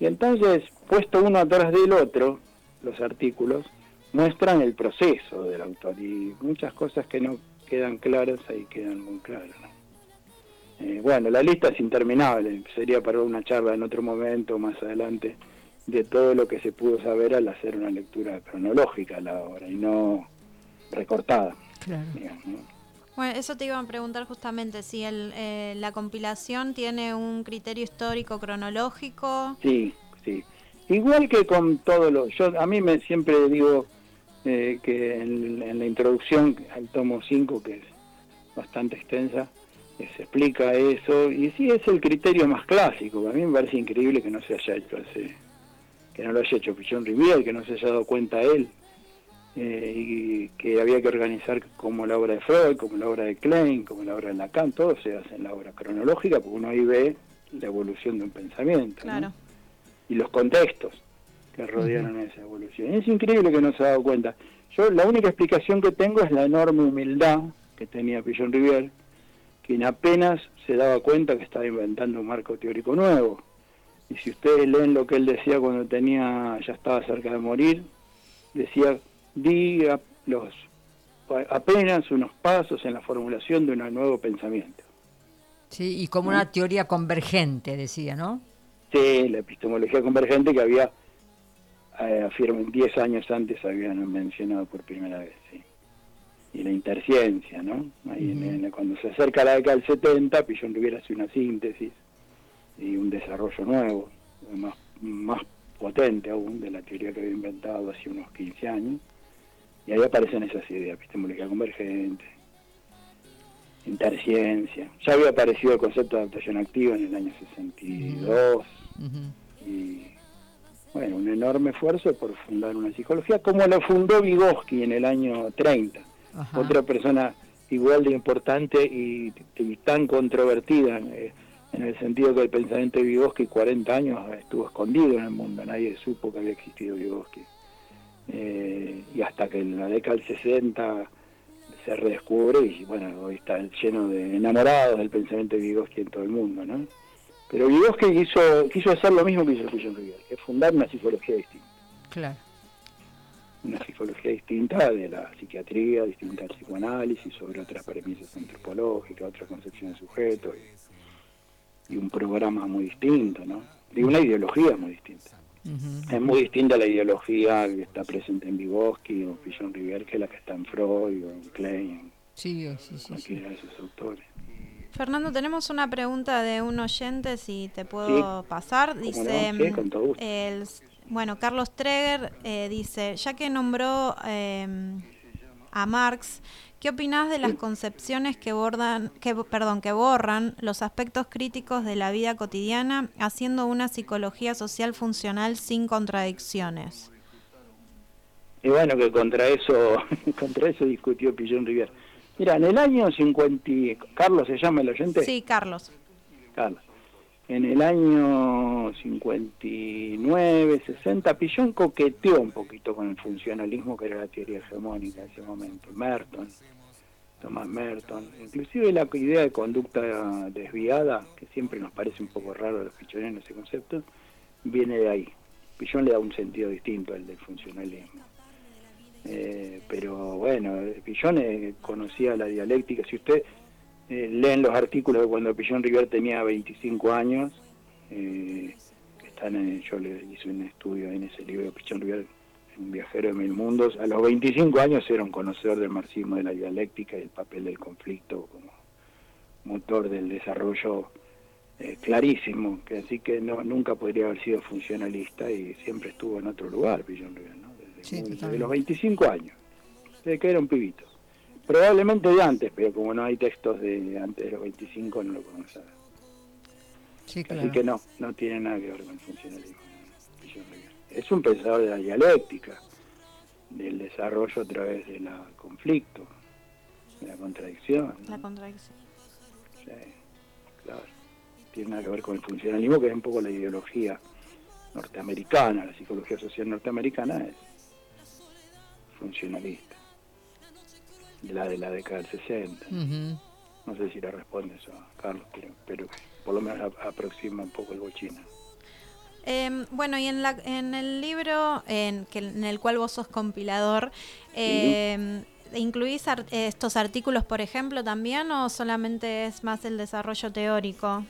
Y entonces, puesto uno atrás del otro, los artículos muestran el proceso del autor y muchas cosas que no quedan claras ahí quedan muy claras. ¿no? Eh, bueno, la lista es interminable, sería para una charla en otro momento, más adelante, de todo lo que se pudo saber al hacer una lectura cronológica a la obra y no recortada. claro. digamos, ¿no? Bueno, eso te iban a preguntar justamente, si el, eh, la compilación tiene un criterio histórico cronológico. Sí, sí. Igual que con todo lo... Yo a mí me siempre digo eh, que en, la introducción al tomo 5, que es bastante extensa, eh, se explica eso, y sí es el criterio más clásico. A mí me parece increíble que no se haya hecho ese, que no lo haya hecho Pichón Rivière, que no se haya dado cuenta él, eh, y que había que organizar como la obra de Freud, como la obra de Klein, como la obra de Lacan, todo se hace en la obra cronológica, porque uno ahí ve la evolución de un pensamiento. y los contextos que rodearon esa evolución. Y es increíble que no se ha dado cuenta. Yo la única explicación que tengo es la enorme humildad que tenía Pillon Rivière, quien apenas se daba cuenta que estaba inventando un marco teórico nuevo. Y si ustedes leen lo que él decía cuando tenía ya estaba cerca de morir, decía, di a- los apenas unos pasos en la formulación de un nuevo pensamiento. Sí, y como una teoría convergente, decía, ¿no? Sí, la epistemología convergente que había, eh, afirmo, 10 años antes habían mencionado por primera vez, sí. Y la interciencia, ¿no? Ahí en- en- cuando se acerca la década del 70, Pillon Riviera hace una síntesis y un desarrollo nuevo, más, más potente aún de la teoría que había inventado hace unos 15 años. Y ahí aparecen esas ideas, epistemología convergente, interciencia. Ya había aparecido el concepto de adaptación activa en el año 62 Ujú. y bueno, un enorme esfuerzo por fundar una psicología, como lo fundó Vygotsky en el año 30, Ajá. otra persona igual de importante y, y tan controvertida, eh, en el sentido que el pensamiento de Vygotsky 40 años estuvo escondido en el mundo, nadie supo que había existido Vygotsky. Eh, y hasta que en la década del 60 se redescubre y bueno, hoy está lleno de enamorados del pensamiento de Vygotsky en todo el mundo, ¿no? Pero Vygotsky quiso, quiso hacer lo mismo que hizo Pillon Rivière, que es fundar una psicología distinta. Claro. Una psicología distinta de la psiquiatría, distinta al psicoanálisis, sobre otras premisas antropológicas, otras concepciones de sujeto, y, y un programa muy distinto, ¿no? Y una ideología muy distinta. Es muy distinta la ideología que está presente en Vygotsky o Pillon Rivière que la que está en Freud o en Klein, Sí, sí. cualquiera de esos autores. Fernando, tenemos una pregunta de un oyente, si te puedo pasar. ¿Cómo Dice, no? Sí, con todo gusto. el- bueno, Carlos Treger eh, dice, ya que nombró eh, a Marx, ¿qué opinás de las concepciones que bordan, que, perdón, que borran los aspectos críticos de la vida cotidiana, haciendo una psicología social funcional sin contradicciones? Y bueno, que contra eso, contra eso discutió Pillón Rivier. Mira, en el año 50, y- Carlos se llama el oyente. Sí, Carlos. Carlos. En el año 59, 60, Pillón coqueteó un poquito con el funcionalismo que era la teoría hegemónica en ese momento. Merton, Tomás Merton. Inclusive la idea de conducta desviada, que siempre nos parece un poco raro a los pichoneros ese concepto, viene de ahí. Pillón le da un sentido distinto al del funcionalismo. Eh, pero bueno, Pillón eh, conocía la dialéctica. Si usted eh, leen los artículos de cuando Pillón Rivier tenía 25 años, eh, están en- yo le hice un estudio en ese libro, Pillón Rivier, un viajero de mil mundos, a los 25 años era un conocedor del marxismo, de la dialéctica y el papel del conflicto como motor del desarrollo eh, clarísimo, que así que no, nunca podría haber sido funcionalista y siempre estuvo en otro lugar, Pillón Rivier, ¿no? Sí, desde los 25 años, desde que era un pibito. Probablemente de antes, pero como no hay textos de antes de los 25 no lo podemos saber. Sí, Así que no, no tiene nada que ver con el funcionalismo. Es un pensador de la dialéctica, del desarrollo a través del conflicto, de la contradicción. ¿no? La contradicción. Sí, claro. Tiene nada que ver con el funcionalismo, que es un poco la ideología norteamericana, la psicología social norteamericana es funcionalista. La de la década del 60. Ujú. No sé si le responde eso a Carlos, pero, pero por lo menos aproxima un poco el bochino. Eh, bueno, y en, la, en el libro en, que, en el cual vos sos compilador, eh, ¿incluís ar- estos artículos, por ejemplo, también o solamente es más el desarrollo teórico?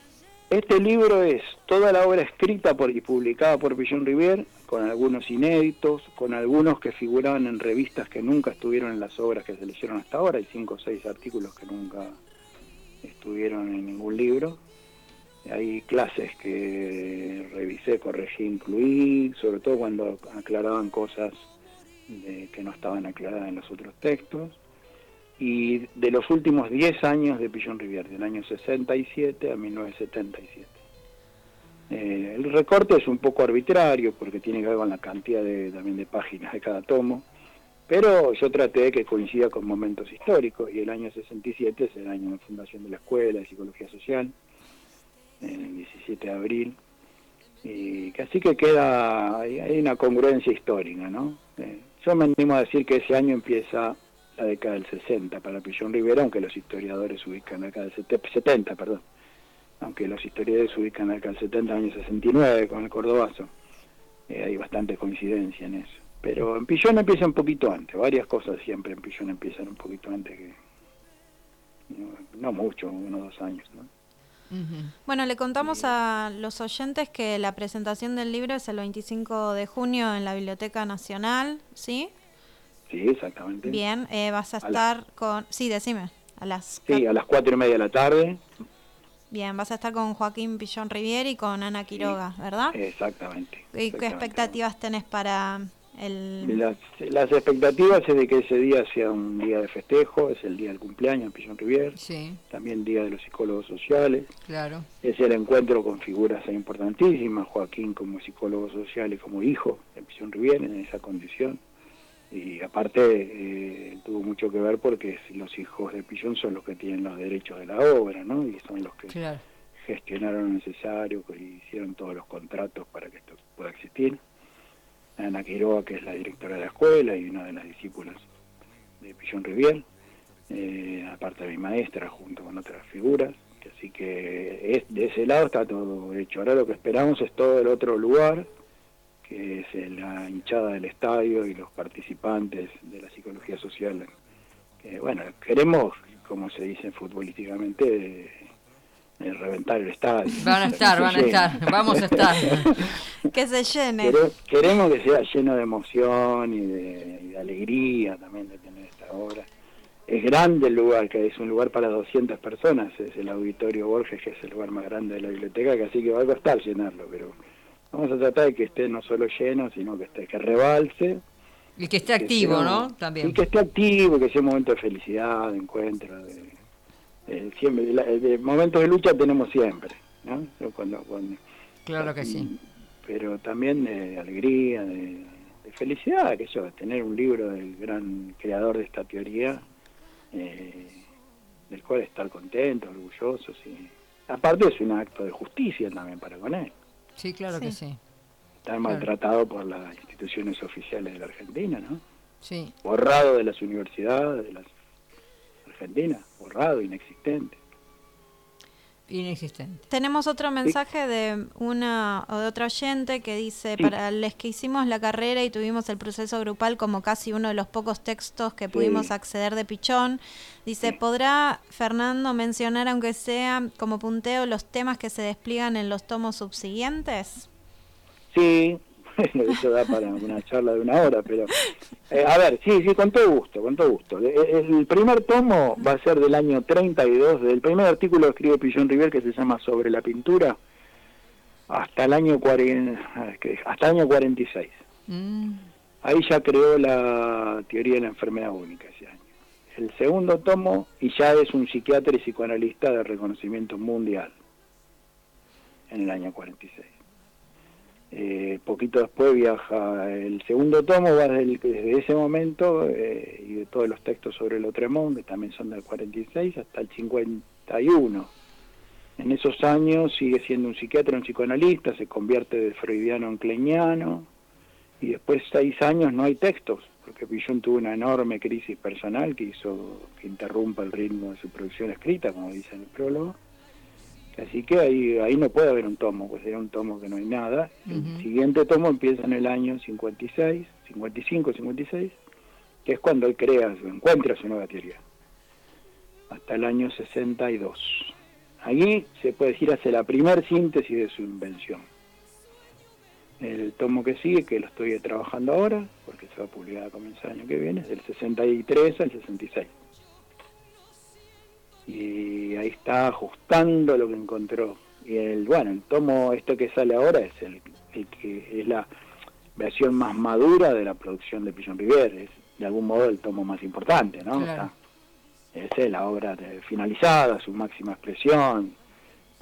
Este libro es toda la obra escrita por, y publicada por Pillón Rivier, con algunos inéditos, con algunos que figuraban en revistas que nunca estuvieron en las obras que se leyeron hasta ahora, hay cinco o seis artículos que nunca estuvieron en ningún libro. Hay clases que revisé, corregí, incluí, sobre todo cuando aclaraban cosas que no estaban aclaradas en los otros textos y de los últimos 10 años de Pillón Rivier, del año 67 a 1977. Eh, el recorte es un poco arbitrario porque tiene que ver con la cantidad de, también de páginas de cada tomo, pero yo traté de que coincida con momentos históricos y el año 67 es el año de fundación de la Escuela de Psicología Social, el 17 de abril, y que así que queda, hay, hay una congruencia histórica, ¿no? Eh, yo me animo a decir que ese año empieza la década del 60 para Pillón Rivera, aunque los historiadores ubican la década del sete- 70, perdón, aunque los historiadores ubican la década del 70, año 69 con el Cordobazo, Eh, hay bastante coincidencia en eso. Pero en Pillón empieza un poquito antes, varias cosas siempre en Pillón empiezan un poquito antes que, no, no mucho, uno o dos años, ¿no? Bueno, le contamos a los oyentes que la presentación del libro es el 25 de junio en la Biblioteca Nacional, ¿sí? Sí, exactamente. Bien, eh, vas a A la- estar con... Sí, decime. A las... Sí, a las cuatro y media de la tarde, Bien, vas a estar con Joaquín Pillón Rivier y con Ana Quiroga, ¿verdad? exactamente. ¿Y qué expectativas tenés para el... Las, las expectativas es de que ese día sea un día de festejo, es el día del cumpleaños en Pillón Rivier, Sí, también día de los psicólogos sociales, claro. es el encuentro con figuras importantísimas, Joaquín como psicólogo social y como hijo de Pillón Rivier en esa condición. Y aparte eh, tuvo mucho que ver porque los hijos de Pillón son los que tienen los derechos de la obra, ¿no? Y son los que Claro. gestionaron lo necesario, que hicieron todos los contratos para que esto pueda existir. Ana Quiroga, que es la directora de la escuela y una de las discípulas de Pillón Rivier, eh, aparte de mi maestra, junto con otras figuras. Así que es, de ese lado está todo hecho. Ahora lo que esperamos es todo el otro lugar, que es eh, la hinchada del estadio y los participantes de la psicología social. Que, bueno, queremos, como se dice futbolísticamente, eh, eh, reventar el estadio. Van a estar, van a estar, vamos a estar. Que se llene. Quere- Queremos que sea lleno de emoción y de, y de alegría también de tener esta obra. Es grande el lugar, que es un lugar para 200 personas, es el Auditorio Borges, que es el lugar más grande de la biblioteca, que así que va a costar llenarlo, pero vamos a tratar de que esté no solo lleno, sino que esté que rebalse. Y que esté que activo, sea- ¿no? También. Y que esté activo, que sea un momento de felicidad, de encuentro, de, de siempre, la- de momentos de lucha tenemos siempre, ¿no? Cuando, cuando, Claro que sí. pero también de alegría, de, de felicidad, que eso, de tener un libro del gran creador de esta teoría, eh, del cual estar contento, orgulloso. Sí. Aparte es un acto de justicia también para con él. Sí, claro que sí. Está maltratado por las instituciones oficiales de la Argentina, ¿no? Sí. Borrado de las universidades de las Argentinas, borrado, inexistente. Inexistente. Tenemos otro mensaje de una o de otra oyente que dice, Sí. para los que hicimos la carrera y tuvimos el proceso grupal como casi uno de los pocos textos que pudimos acceder de Pichón, dice, ¿podrá Fernando mencionar, aunque sea como punteo, los temas que se despliegan en los tomos subsiguientes? Sí, eso da para una charla de una hora, pero... eh, a ver, sí, sí, con todo gusto, con todo gusto. Eh, El primer tomo va a ser del año 32, del primer artículo que escribe Pillón River que se llama Sobre la pintura, hasta el año, 40, hasta el año 46. Mm, Ahí ya creó la teoría de la enfermedad única ese año. El segundo tomo, y ya es un psiquiatra y psicoanalista de reconocimiento mundial, en el año 46. Eh, poquito después viaja el segundo tomo, va desde, desde ese momento, eh, y de todos los textos sobre el Otremont, que también son del 46, hasta el 51. En esos años sigue siendo un psiquiatra, un psicoanalista, se convierte de freudiano en kleiniano, y después seis años no hay textos, porque Pillon tuvo una enorme crisis personal que hizo que interrumpa el ritmo de su producción escrita, como dice en el prólogo. Así que ahí, ahí no puede haber un tomo, pues sería un tomo que no hay nada. El siguiente tomo empieza en el año 56, 55, 56, que es cuando él crea, encuentra su nueva teoría, hasta el año 62. Allí se puede decir hace la primer síntesis de su invención. El tomo que sigue, que lo estoy trabajando ahora, porque se va a publicar a comenzar el año que viene, es del 63 al 66. Y ahí está ajustando lo que encontró. Y el, bueno, el tomo, esto que sale ahora es el, el que es la versión más madura de la producción de Pillon Rivier, es de algún modo el tomo más importante, ¿no? Claro. Está- es la obra de- finalizada, su máxima expresión,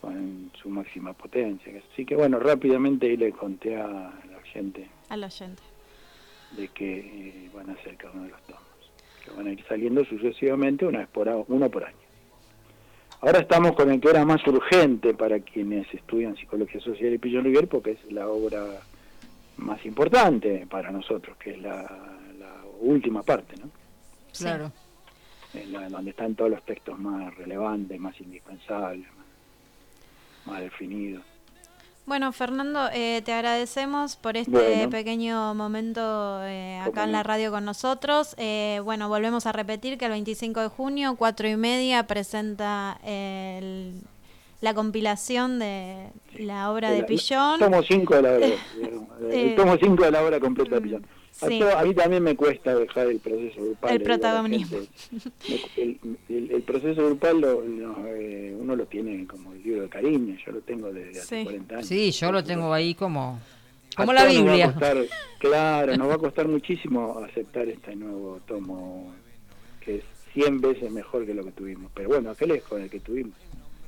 con su máxima potencia. Así que bueno, rápidamente ahí le conté a la gente Al oyente. de que eh, van a ser cada uno de los tomos, que van a ir saliendo sucesivamente una vez por a- uno por año. Ahora estamos con el que era más urgente para quienes estudian psicología social y Pillon porque es la obra más importante para nosotros, que es la, la última parte, ¿no? Claro. En la- donde están todos los textos más relevantes, más indispensables, más, más definidos. Bueno, Fernando, eh, te agradecemos por este Bueno. pequeño momento eh, acá en la radio con nosotros. Eh, bueno, volvemos a repetir que el 25 de junio, cuatro y media, presenta el- la compilación de la obra de Pillón. Tomo 5 de la obra, Eh, tomo 5 de la obra completa de Pillon. A, sí. to- a mí también me cuesta dejar el proceso grupal. El protagonismo. El, el- el proceso grupal lo- lo, eh, uno lo tiene como el libro de cariño, yo lo tengo desde hace Sí. 40 años. Sí, yo lo tengo ahí como, como la todos nos va a Biblia. costar- claro, nos va a costar muchísimo aceptar este nuevo tomo, que es 100 veces mejor que lo que tuvimos. Pero bueno, aquel es con el que tuvimos.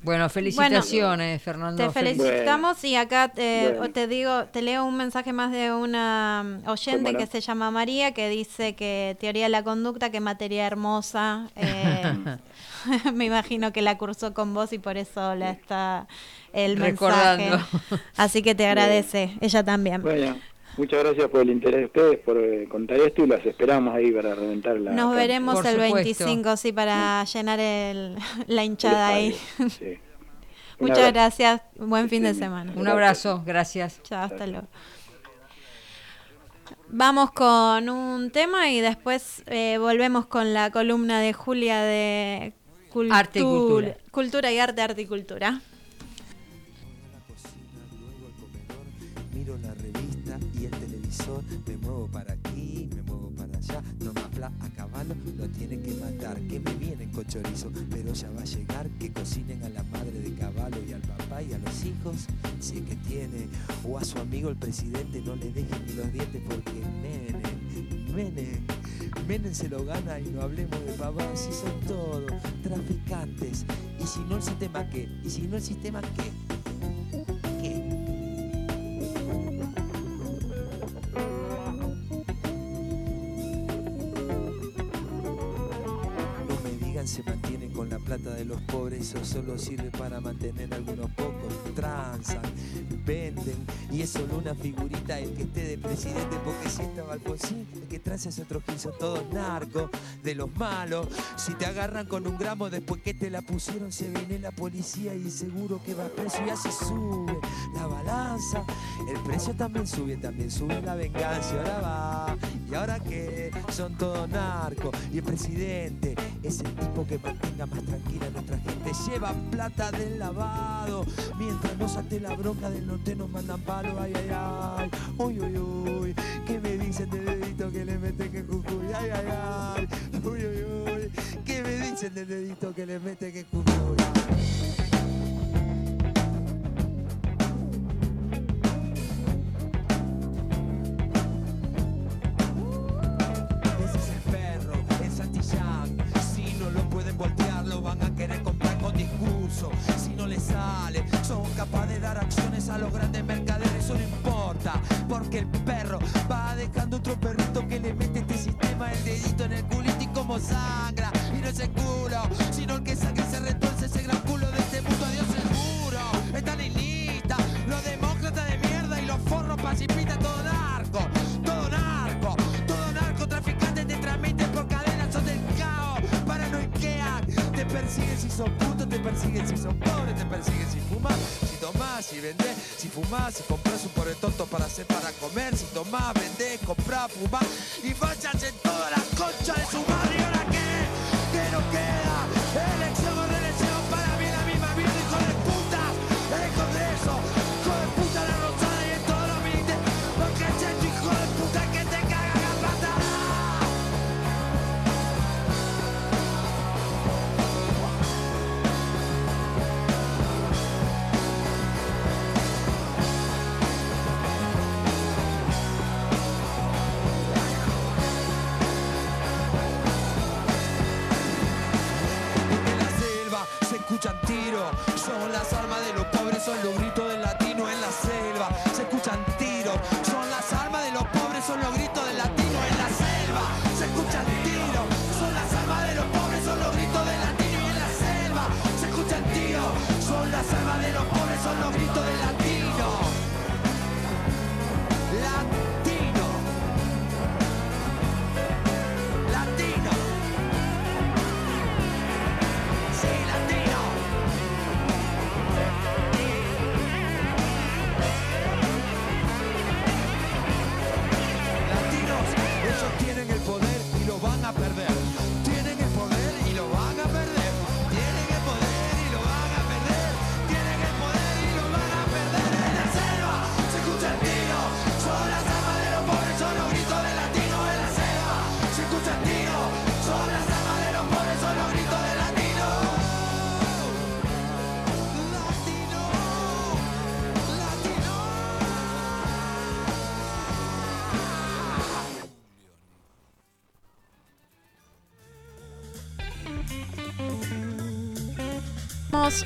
Bueno, felicitaciones, Fernando. Te Fel- felicitamos y acá te, Bueno. te digo, te leo un mensaje más de una mm, oyente que se llama María que dice que teoría de la conducta, que materia hermosa. eh, me imagino que la cursó con vos y por eso la está el mensaje. Recordando. Así que te agradece, ella también. Muchas gracias por el interés de ustedes, por eh, contar esto y las esperamos ahí para reventar la... Nos veremos Por el supuesto. 25, sí, para llenar el, la hinchada ahí. sí. Muchas abrazo. gracias, buen fin de semana. Un abrazo, gracias. Chao, hasta luego. Vamos con un tema y después eh, volvemos con la columna de Julia de cultu- Arte y cultura. Cultura y arte, arte y cultura. A caballo, lo tienen que matar, que me vienen con chorizo, pero ya va a llegar, que cocinen a la madre de caballo y al papá y a los hijos, si es que tiene, o a su amigo el presidente, no le dejen ni los dientes porque Menem, Menem, Menem se lo gana y no hablemos de pavas, si son todos traficantes, y si no el sistema qué, y si no el sistema qué. Plata de los pobres, eso solo sirve para mantener a algunos pocos. Transan, venden, y es solo una figurita el que esté de presidente, porque si estaba Alfonsín, el que transa es otro gil, son todos narcos, de los malos. Si te agarran con un gramo después que te la pusieron, se viene la policía y seguro que va preso y así sube la balanza. El precio también sube, también sube la venganza. Ahora va, y ahora que son todos narcos. Y el presidente es el tipo que mantenga más tranquila nuestra gente. Lleva plata del lavado. Mientras no salte la bronca del norte nos mandan palo. Ay, ay, ay. Uy, uy, uy. ¿Qué me dicen de dedito que le meten que cucuy? Ay, ay, ay. Uy, uy, uy. ¿Qué me dicen del dedito que le meten que cucuy? Ese es Si no les sale, son capaces de dar acciones a los grandes mercaderes. Eso no importa, porque el perro va dejando otro perrito que le mete este sistema el dedito en el culito y como sangra. Y no es el culo, sino el que sangra y se retuerce si compras un pobre tonto para hacer para comer, si tomás, vendés, comprás, fumás y váyanse todas las conchas de su madre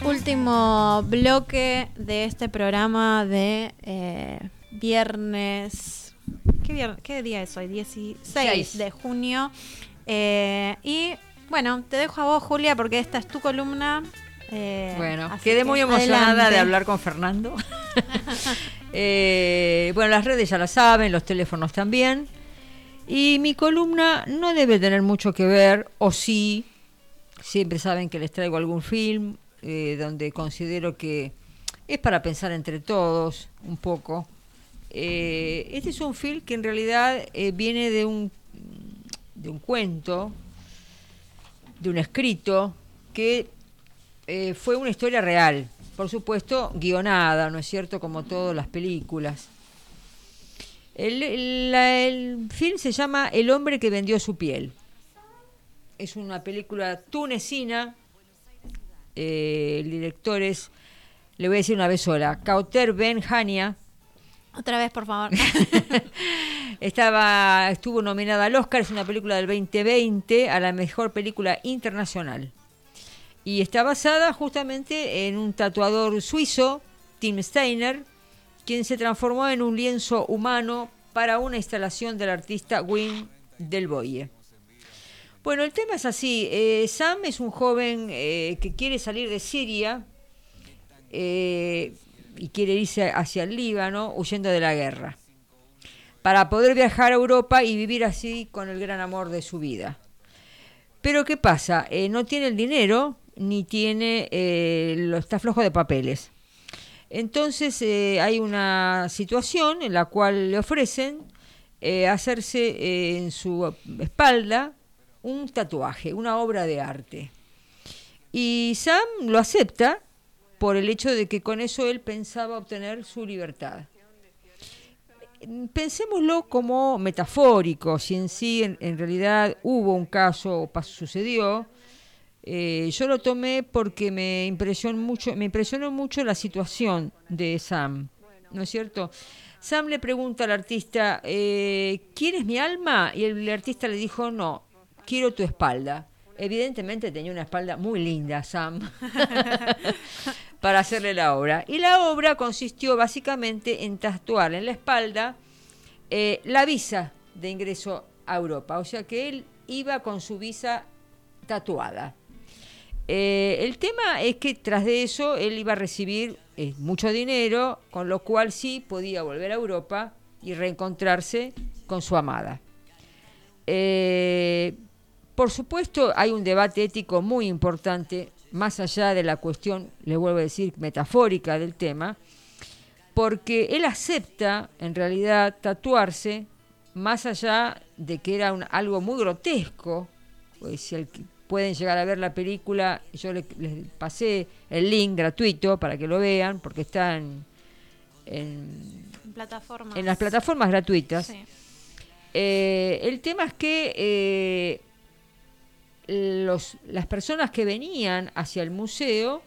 Último bloque de este programa de eh, viernes. ¿qué, vier- qué día es hoy? 16 Seis. de junio. Eh, y bueno, te dejo a vos, Julia, porque esta es tu columna. eh, Bueno, quedé que muy emocionada adelante. de hablar con Fernando. Bueno, las redes ya las saben, los teléfonos también. Y mi columna no debe tener mucho que ver, o sí, siempre saben que les traigo algún film eh, donde considero que es para pensar entre todos un poco. Eh, este es un film que en realidad eh, viene de un, de un cuento, de un escrito, que fue una historia real, por supuesto guionada, ¿no es cierto? Como todas las películas. El, el film se llama El hombre que vendió su piel. Es una película tunecina. Eh, el director es, le voy a decir una vez sola, Kauter Ben Hania. Otra vez, por favor. Estaba, estuvo nominada al Oscar, es una película del 2020 a la mejor película internacional. Y está basada justamente en un tatuador suizo, Tim Steiner, quien se transformó en un lienzo humano para una instalación del artista Wim Del Boye. Bueno, el tema es así. eh, Sam es un joven eh, que quiere salir de Siria eh, y quiere irse hacia el Líbano huyendo de la guerra para poder viajar a Europa y vivir así con el gran amor de su vida. Pero ¿qué pasa? No tiene el dinero ni tiene, lo, está flojo de papeles. Entonces hay una situación en la cual le ofrecen hacerse en su espalda un tatuaje, una obra de arte. Y Sam lo acepta por el hecho de que con eso él pensaba obtener su libertad. Pensémoslo como metafórico, si en sí en, realidad hubo un caso o sucedió. eh, yo lo tomé porque me impresionó mucho, me impresionó mucho la situación de Sam, ¿no es cierto? Sam le pregunta al artista, eh, ¿quieres mi alma? Y el artista le dijo, no, quiero tu espalda. Evidentemente tenía una espalda muy linda, Sam, para hacerle la obra. Y la obra consistió básicamente en tatuar en la espalda eh, la visa de ingreso a Europa. O sea que él iba con su visa tatuada. Eh, el tema es que tras de eso él iba a recibir eh, mucho dinero, con lo cual sí podía volver a Europa y reencontrarse con su amada. Por supuesto, hay un debate ético muy importante, más allá de la cuestión, le vuelvo a decir, metafórica del tema, porque él acepta, en realidad, tatuarse, más allá de que era un- algo muy grotesco, pues si el pueden llegar a ver la película, yo le- les pasé el link gratuito para que lo vean, porque está en, en- Plataformas. en las plataformas gratuitas. Sí. Eh, el tema es que eh, las personas que venían hacia el museo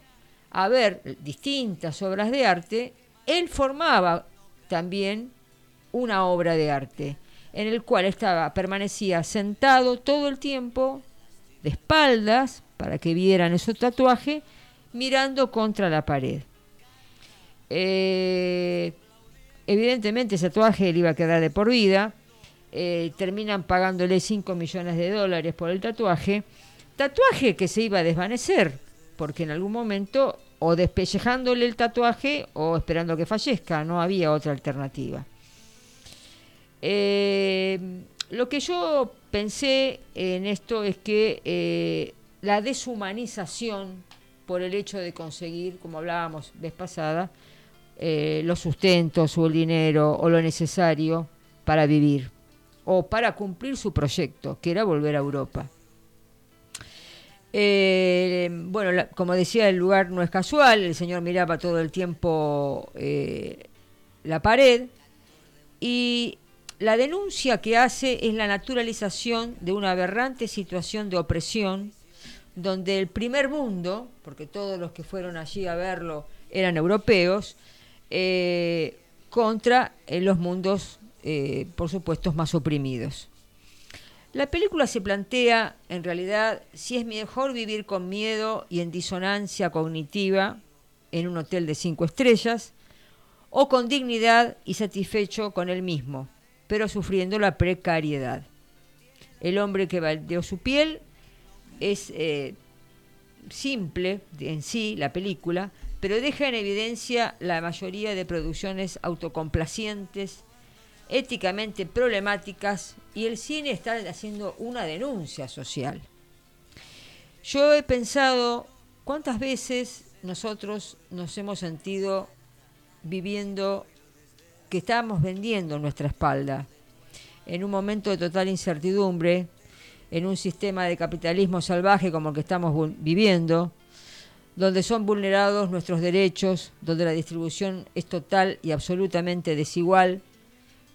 a ver distintas obras de arte, él formaba también una obra de arte, en el cual estaba, permanecía sentado todo el tiempo, de espaldas, para que vieran ese tatuaje, mirando contra la pared. Eh, evidentemente ese tatuaje le iba a quedar de por vida. Eh, terminan pagándole 5 millones de dólares por el tatuaje. Tatuaje que se iba a desvanecer, porque en algún momento o despellejándole el tatuaje o esperando que fallezca, no había otra alternativa. Eh, lo que yo pensé en esto es que eh, la deshumanización por el hecho de conseguir, como hablábamos vez pasada, los sustentos o el dinero o lo necesario para vivir o para cumplir su proyecto, que era volver a Europa. Eh, bueno, como decía, el lugar no es casual, el señor miraba todo el tiempo eh, la pared y la denuncia que hace es la naturalización de una aberrante situación de opresión donde el primer mundo, porque todos los que fueron allí a verlo eran europeos, eh, contra los mundos, eh, por supuesto, más oprimidos. La película se plantea, en realidad, si es mejor vivir con miedo y en disonancia cognitiva en un hotel de cinco estrellas, o con dignidad y satisfecho con él mismo, pero sufriendo la precariedad. El hombre que baldeó su piel es eh, simple en sí, la película, pero deja en evidencia la mayoría de producciones autocomplacientes, éticamente problemáticas, y el cine está haciendo una denuncia social. Yo he pensado cuántas veces nosotros nos hemos sentido viviendo que estábamos vendiendo nuestra espalda en un momento de total incertidumbre, en un sistema de capitalismo salvaje como el que estamos viviendo, donde son vulnerados nuestros derechos, donde la distribución es total y absolutamente desigual,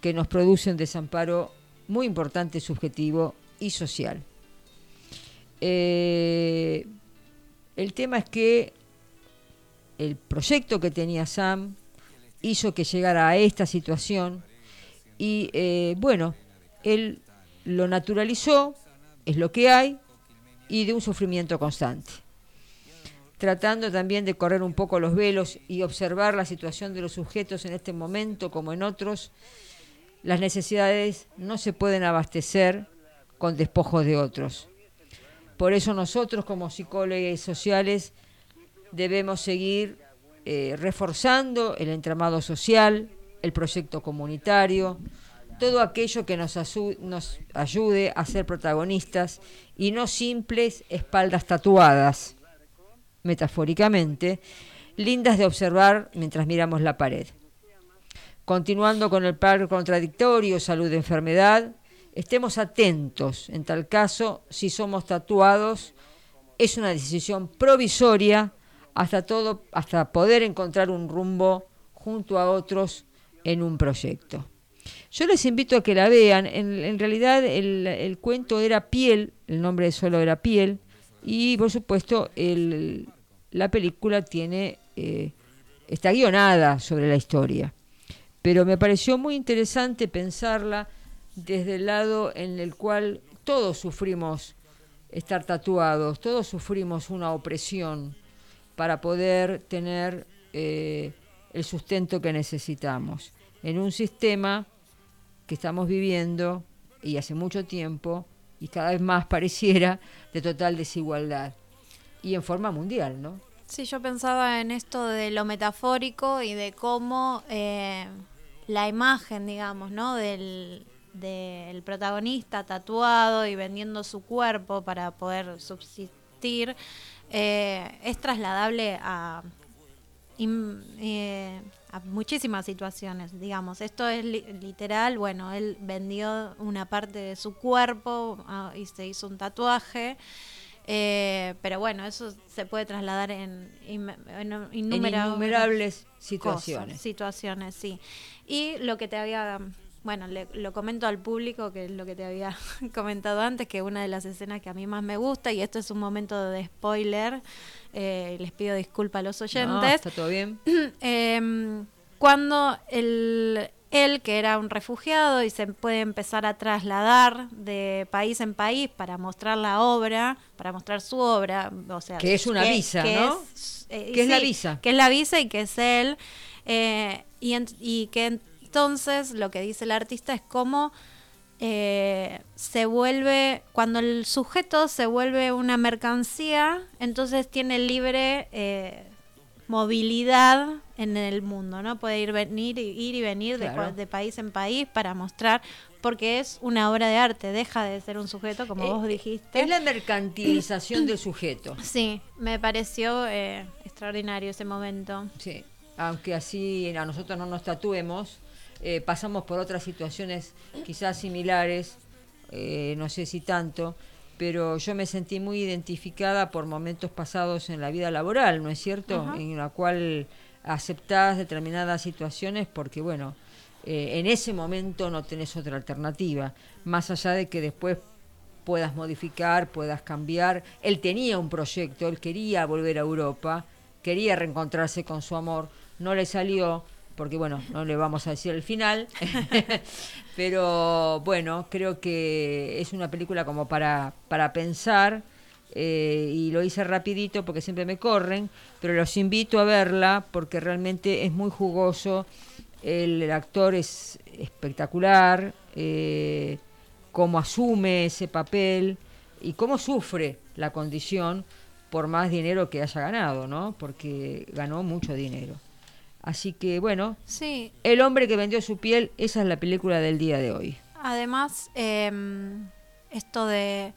que nos produce un desamparo muy importante subjetivo y social. Eh, el tema es que el proyecto que tenía Sam hizo que llegara a esta situación y eh, bueno, él lo naturalizó, es lo que hay, y de un sufrimiento constante. Tratando también de correr un poco los velos y observar la situación de los sujetos en este momento como en otros, las necesidades no se pueden abastecer con despojos de otros. Por eso nosotros como psicólogos sociales debemos seguir eh, reforzando el entramado social, el proyecto comunitario, todo aquello que nos, ayude a ser protagonistas y no simples espaldas tatuadas, metafóricamente, lindas de observar mientras miramos la pared. Continuando con el par contradictorio salud-enfermedad, estemos atentos, en tal caso, si somos tatuados, es una decisión provisoria hasta todo hasta poder encontrar un rumbo junto a otros en un proyecto. Yo les invito a que la vean. En, realidad el, cuento era Piel, el nombre solo era Piel, y por supuesto la película tiene eh, está guionada sobre la historia. Pero me pareció muy interesante pensarla desde el lado en el cual todos sufrimos estar tatuados, todos sufrimos una opresión para poder tener eh, el sustento que necesitamos en un sistema que estamos viviendo y hace mucho tiempo y cada vez más pareciera de total desigualdad y en forma mundial, ¿no? Sí, yo pensaba en esto de lo metafórico y de cómo eh, la imagen, digamos, ¿no? Del, del protagonista tatuado y vendiendo su cuerpo para poder subsistir eh, es trasladable a, eh, a muchísimas situaciones, digamos. Esto es li- literal, bueno, él vendió una parte de su cuerpo ah, y se hizo un tatuaje. eh, pero bueno, eso se puede trasladar en, in- en En innumerables, cosas, situaciones. situaciones, sí. Y lo que te había, bueno, le- lo comento al público, que es lo que te había comentado antes, que una de las escenas que a mí más me gusta, y esto es un momento de spoiler, eh, les pido disculpas a los No, oyentes, está todo bien. Em, cuando el, él, que era un refugiado y se puede empezar a trasladar de país en país para mostrar la obra, para mostrar su obra, o sea, Que es una visa, ¿no? es, eh, Que es la visa. Que es la visa y que es él, eh, y, en- y que entonces lo que dice el artista es cómo eh, se vuelve, cuando el sujeto se vuelve una mercancía, entonces tiene libre eh, movilidad en el mundo, ¿no? Puede ir, venir, y- ir y venir Claro. de país en país para mostrar, porque es una obra de arte, deja de ser un sujeto, como Eh, vos dijiste. Es la mercantilización del sujeto. Sí, me pareció eh, extraordinario ese momento. Sí, aunque así a nosotros no nos tatuemos, eh, pasamos por otras situaciones quizás similares, eh, no sé si tanto, pero yo me sentí muy identificada por momentos pasados en la vida laboral, ¿no es cierto? En la cual aceptás determinadas situaciones porque, bueno, eh, en ese momento no tenés otra alternativa, más allá de que después puedas modificar, puedas cambiar. Él tenía un proyecto, él quería volver a Europa, quería reencontrarse con su amor, no le salió, porque bueno, no le vamos a decir el final, pero bueno, creo que es una película como para, para pensar. eh, y lo hice rapidito porque siempre me corren, pero los invito a verla porque realmente es muy jugoso, el, el actor es espectacular, eh, cómo asume ese papel y cómo sufre la condición por más dinero que haya ganado, ¿no? Porque ganó mucho dinero. Así que bueno, Sí, El hombre que vendió su piel, esa es la película del día de hoy. Además, em, esto de...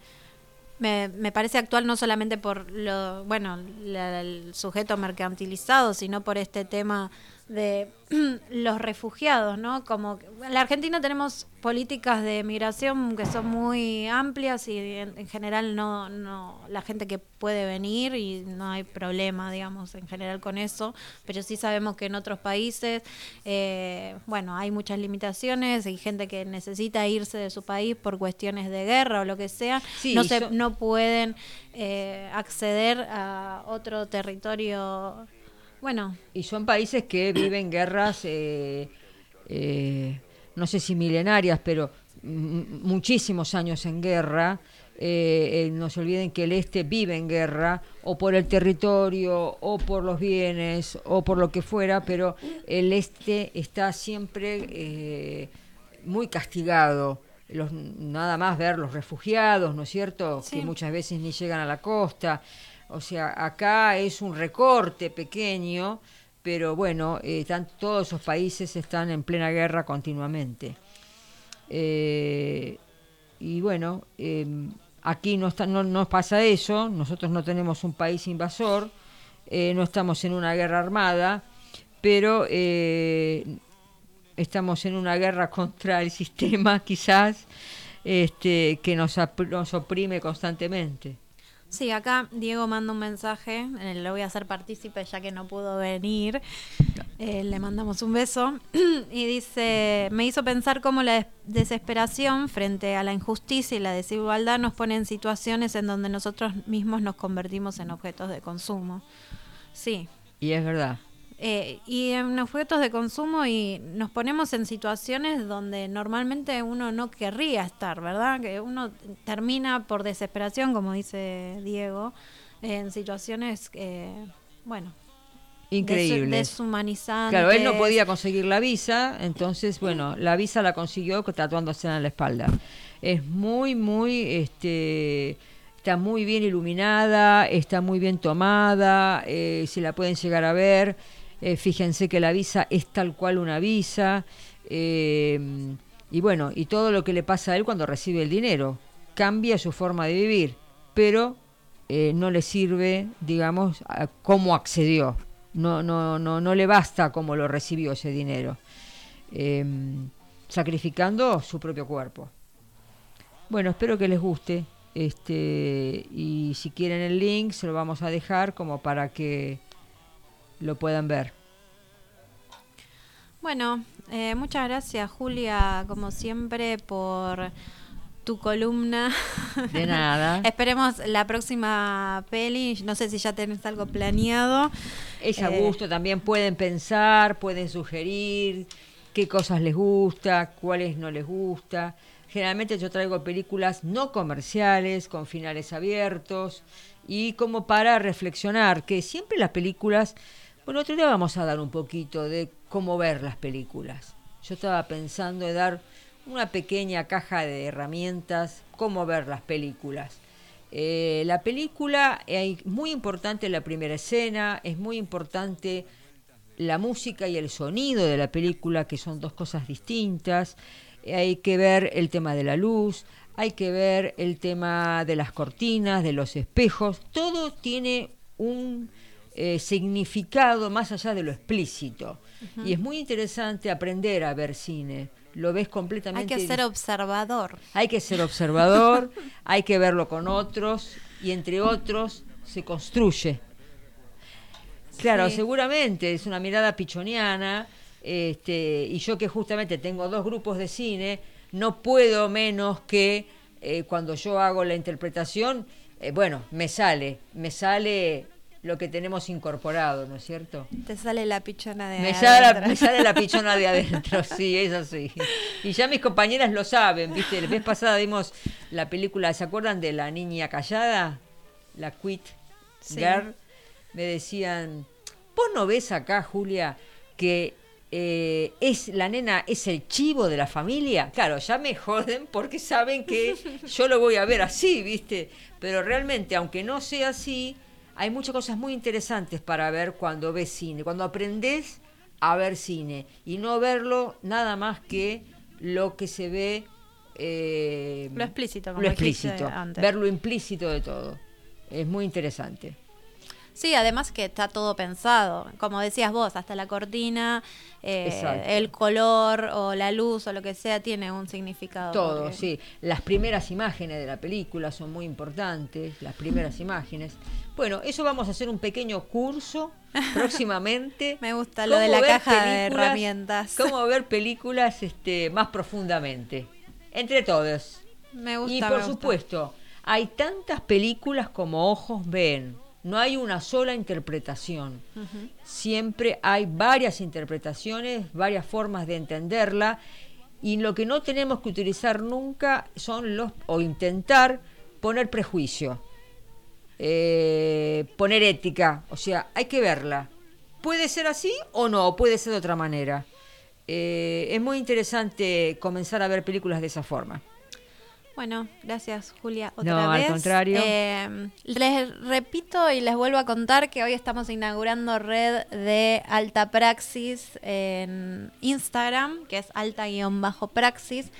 Me, me parece actual no solamente por lo, bueno, la- el sujeto mercantilizado, sino por este tema de los refugiados, ¿no? Como en la Argentina tenemos políticas de migración que son muy amplias y en, en general no, no, la gente que puede venir y no hay problema, digamos, en general con eso, pero sí sabemos que en otros países, eh, bueno, hay muchas limitaciones y gente que necesita irse de su país por cuestiones de guerra o lo que sea, Sí, no, se, no pueden eh, acceder a otro territorio, bueno, Y son países que viven guerras, eh, eh, no sé si milenarias, pero muchísimos años en guerra. Eh, eh, no se olviden que el este vive en guerra, o por el territorio, o por los bienes, o por lo que fuera, pero el este está siempre eh, muy castigado los, nada más ver los refugiados, ¿no es cierto? Sí. Que muchas veces ni llegan a la costa. O sea, acá es un recorte pequeño, pero bueno, eh, están, todos esos países están en plena guerra continuamente. Eh, y bueno, eh, aquí no, está, no nos pasa eso, nosotros no tenemos un país invasor, eh, no estamos en una guerra armada, pero estamos en una guerra contra el sistema quizás este, que nos, nos oprime constantemente. Sí, acá Diego manda un mensaje, eh, lo voy a hacer partícipe ya que no pudo venir. Eh, le mandamos un beso. y dice, me hizo pensar cómo la des- desesperación frente a la injusticia y la desigualdad nos pone en situaciones en donde nosotros mismos nos convertimos en objetos de consumo. Sí. Y es verdad. Eh, y en objetos de consumo y nos ponemos en situaciones donde normalmente uno no querría estar, ¿verdad? Que uno termina por desesperación, como dice Diego, en situaciones, eh, bueno, Increíble. Claro, él no podía conseguir la visa, entonces, bueno, la visa la consiguió tatuándose en la espalda. Es muy, muy, este, está muy bien iluminada, está muy bien tomada, eh, si la pueden llegar a ver, eh, fíjense que la visa es tal cual una visa, eh, y bueno, y todo lo que le pasa a él cuando recibe el dinero, cambia su forma de vivir, pero eh, no le sirve, digamos, a cómo accedió. No, no, no, no le basta cómo lo recibió ese dinero, eh, sacrificando su propio cuerpo. Bueno, espero que les guste. Este, y si quieren el link, se lo vamos a dejar como para que lo puedan ver. Bueno, eh, muchas gracias Julia, como siempre, por tu columna. De nada. Esperemos la próxima peli, no sé si ya tenés algo planeado. Es a Eh, gusto, también pueden pensar, pueden sugerir qué cosas les gusta, cuáles no les gusta. Generalmente yo traigo películas no comerciales, con finales abiertos, y como para reflexionar, que siempre las películas, bueno, otro día vamos a dar un poquito de cómo ver las películas. Yo estaba pensando en dar una pequeña caja de herramientas, cómo ver las películas. Eh, la película, es muy importante la primera escena, es muy importante la música y el sonido de la película, que son dos cosas distintas. Eh, hay que ver el tema de la luz, hay que ver el tema de las cortinas, de los espejos. Todo tiene un eh, significado más allá de lo explícito. Y es muy interesante aprender a ver cine. Lo ves Hay completamente. que ser observador. Hay que ser observador, hay que verlo con otros y entre otros se construye. Claro, Sí. seguramente es una mirada pichoniana este, y yo que justamente tengo dos grupos de cine, no puedo menos que eh, cuando yo hago la interpretación, eh, bueno, me sale, me sale lo que tenemos incorporado, ¿no es cierto? Te sale la pichona de Me sale, la, adentro. me sale la pichona de adentro, sí, es así. Y ya mis compañeras lo saben, ¿viste? La vez pasada vimos la película, ¿se acuerdan de la niña callada? La Quit Sí. Girl. Me decían, ¿vos no ves acá, Julia, que eh, es la nena es el chivo de la familia? Claro, ya me joden porque saben que yo lo voy a ver así, ¿viste? Pero realmente, aunque no sea así, hay muchas cosas muy interesantes para ver cuando ves cine, cuando aprendes a ver cine y no verlo nada más que lo que se ve. eh, Lo explícito, como lo explícito, antes. ver lo implícito de todo. Es muy interesante. Sí, además que está todo pensado. Como decías vos, hasta la cortina, eh, el color o la luz o lo que sea tiene un significado. Todo, porque- sí. Las primeras imágenes de la película son muy importantes, las primeras imágenes. Bueno, eso vamos a hacer un pequeño curso próximamente. Me gusta lo de la caja de herramientas. Cómo ver películas este, más profundamente. Entre todos. Me gusta. Y por gusta. supuesto, hay tantas películas como ojos ven. No hay una sola interpretación. Siempre hay varias interpretaciones, varias formas de entenderla. Y lo que no tenemos que utilizar nunca son los, o intentar poner prejuicio, eh, poner ética. O sea, hay que verla. Puede ser así o no, o puede ser de otra manera. Eh, es muy interesante comenzar a ver películas de esa forma. Bueno, gracias Julia otra No, al vez. contrario. Eh, les repito y les vuelvo a contar que hoy estamos inaugurando red de alta praxis en Instagram, que es alta-praxis.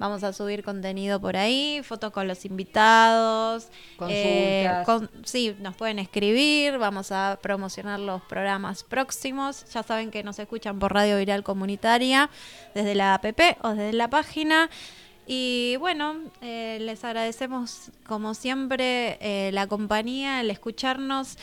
Vamos a subir contenido por ahí, fotos con los invitados. eh, Consultas. con- sí, nos pueden escribir, vamos a promocionar los programas próximos. Ya saben que nos escuchan por Radio Viral Comunitaria, desde la app o desde la página. Y bueno, eh, les agradecemos como siempre eh, la compañía, el escucharnos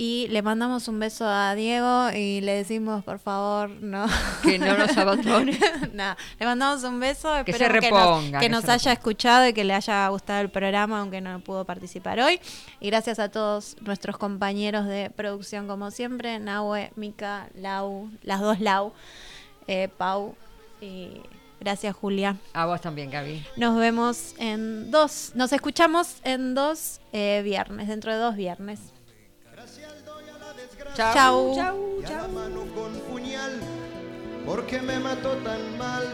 y le mandamos un beso a Diego y le decimos por favor no Que no nos abandone. Nada, le mandamos un beso, Que se esperemos que nos, reponga, que nos haya escuchado y que le haya gustado el programa aunque no pudo participar hoy. Y gracias a todos nuestros compañeros de producción como siempre, Nahue, Mica, Lau, las dos Lau, eh, Pau y gracias Julia. A vos también, Gaby. Nos vemos en dos, nos escuchamos en dos eh, viernes, dentro de dos viernes. Chau. Chau. y a la mano con puñal, porque me mató tan mal.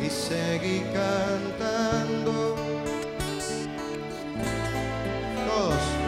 Y seguí cantando, todos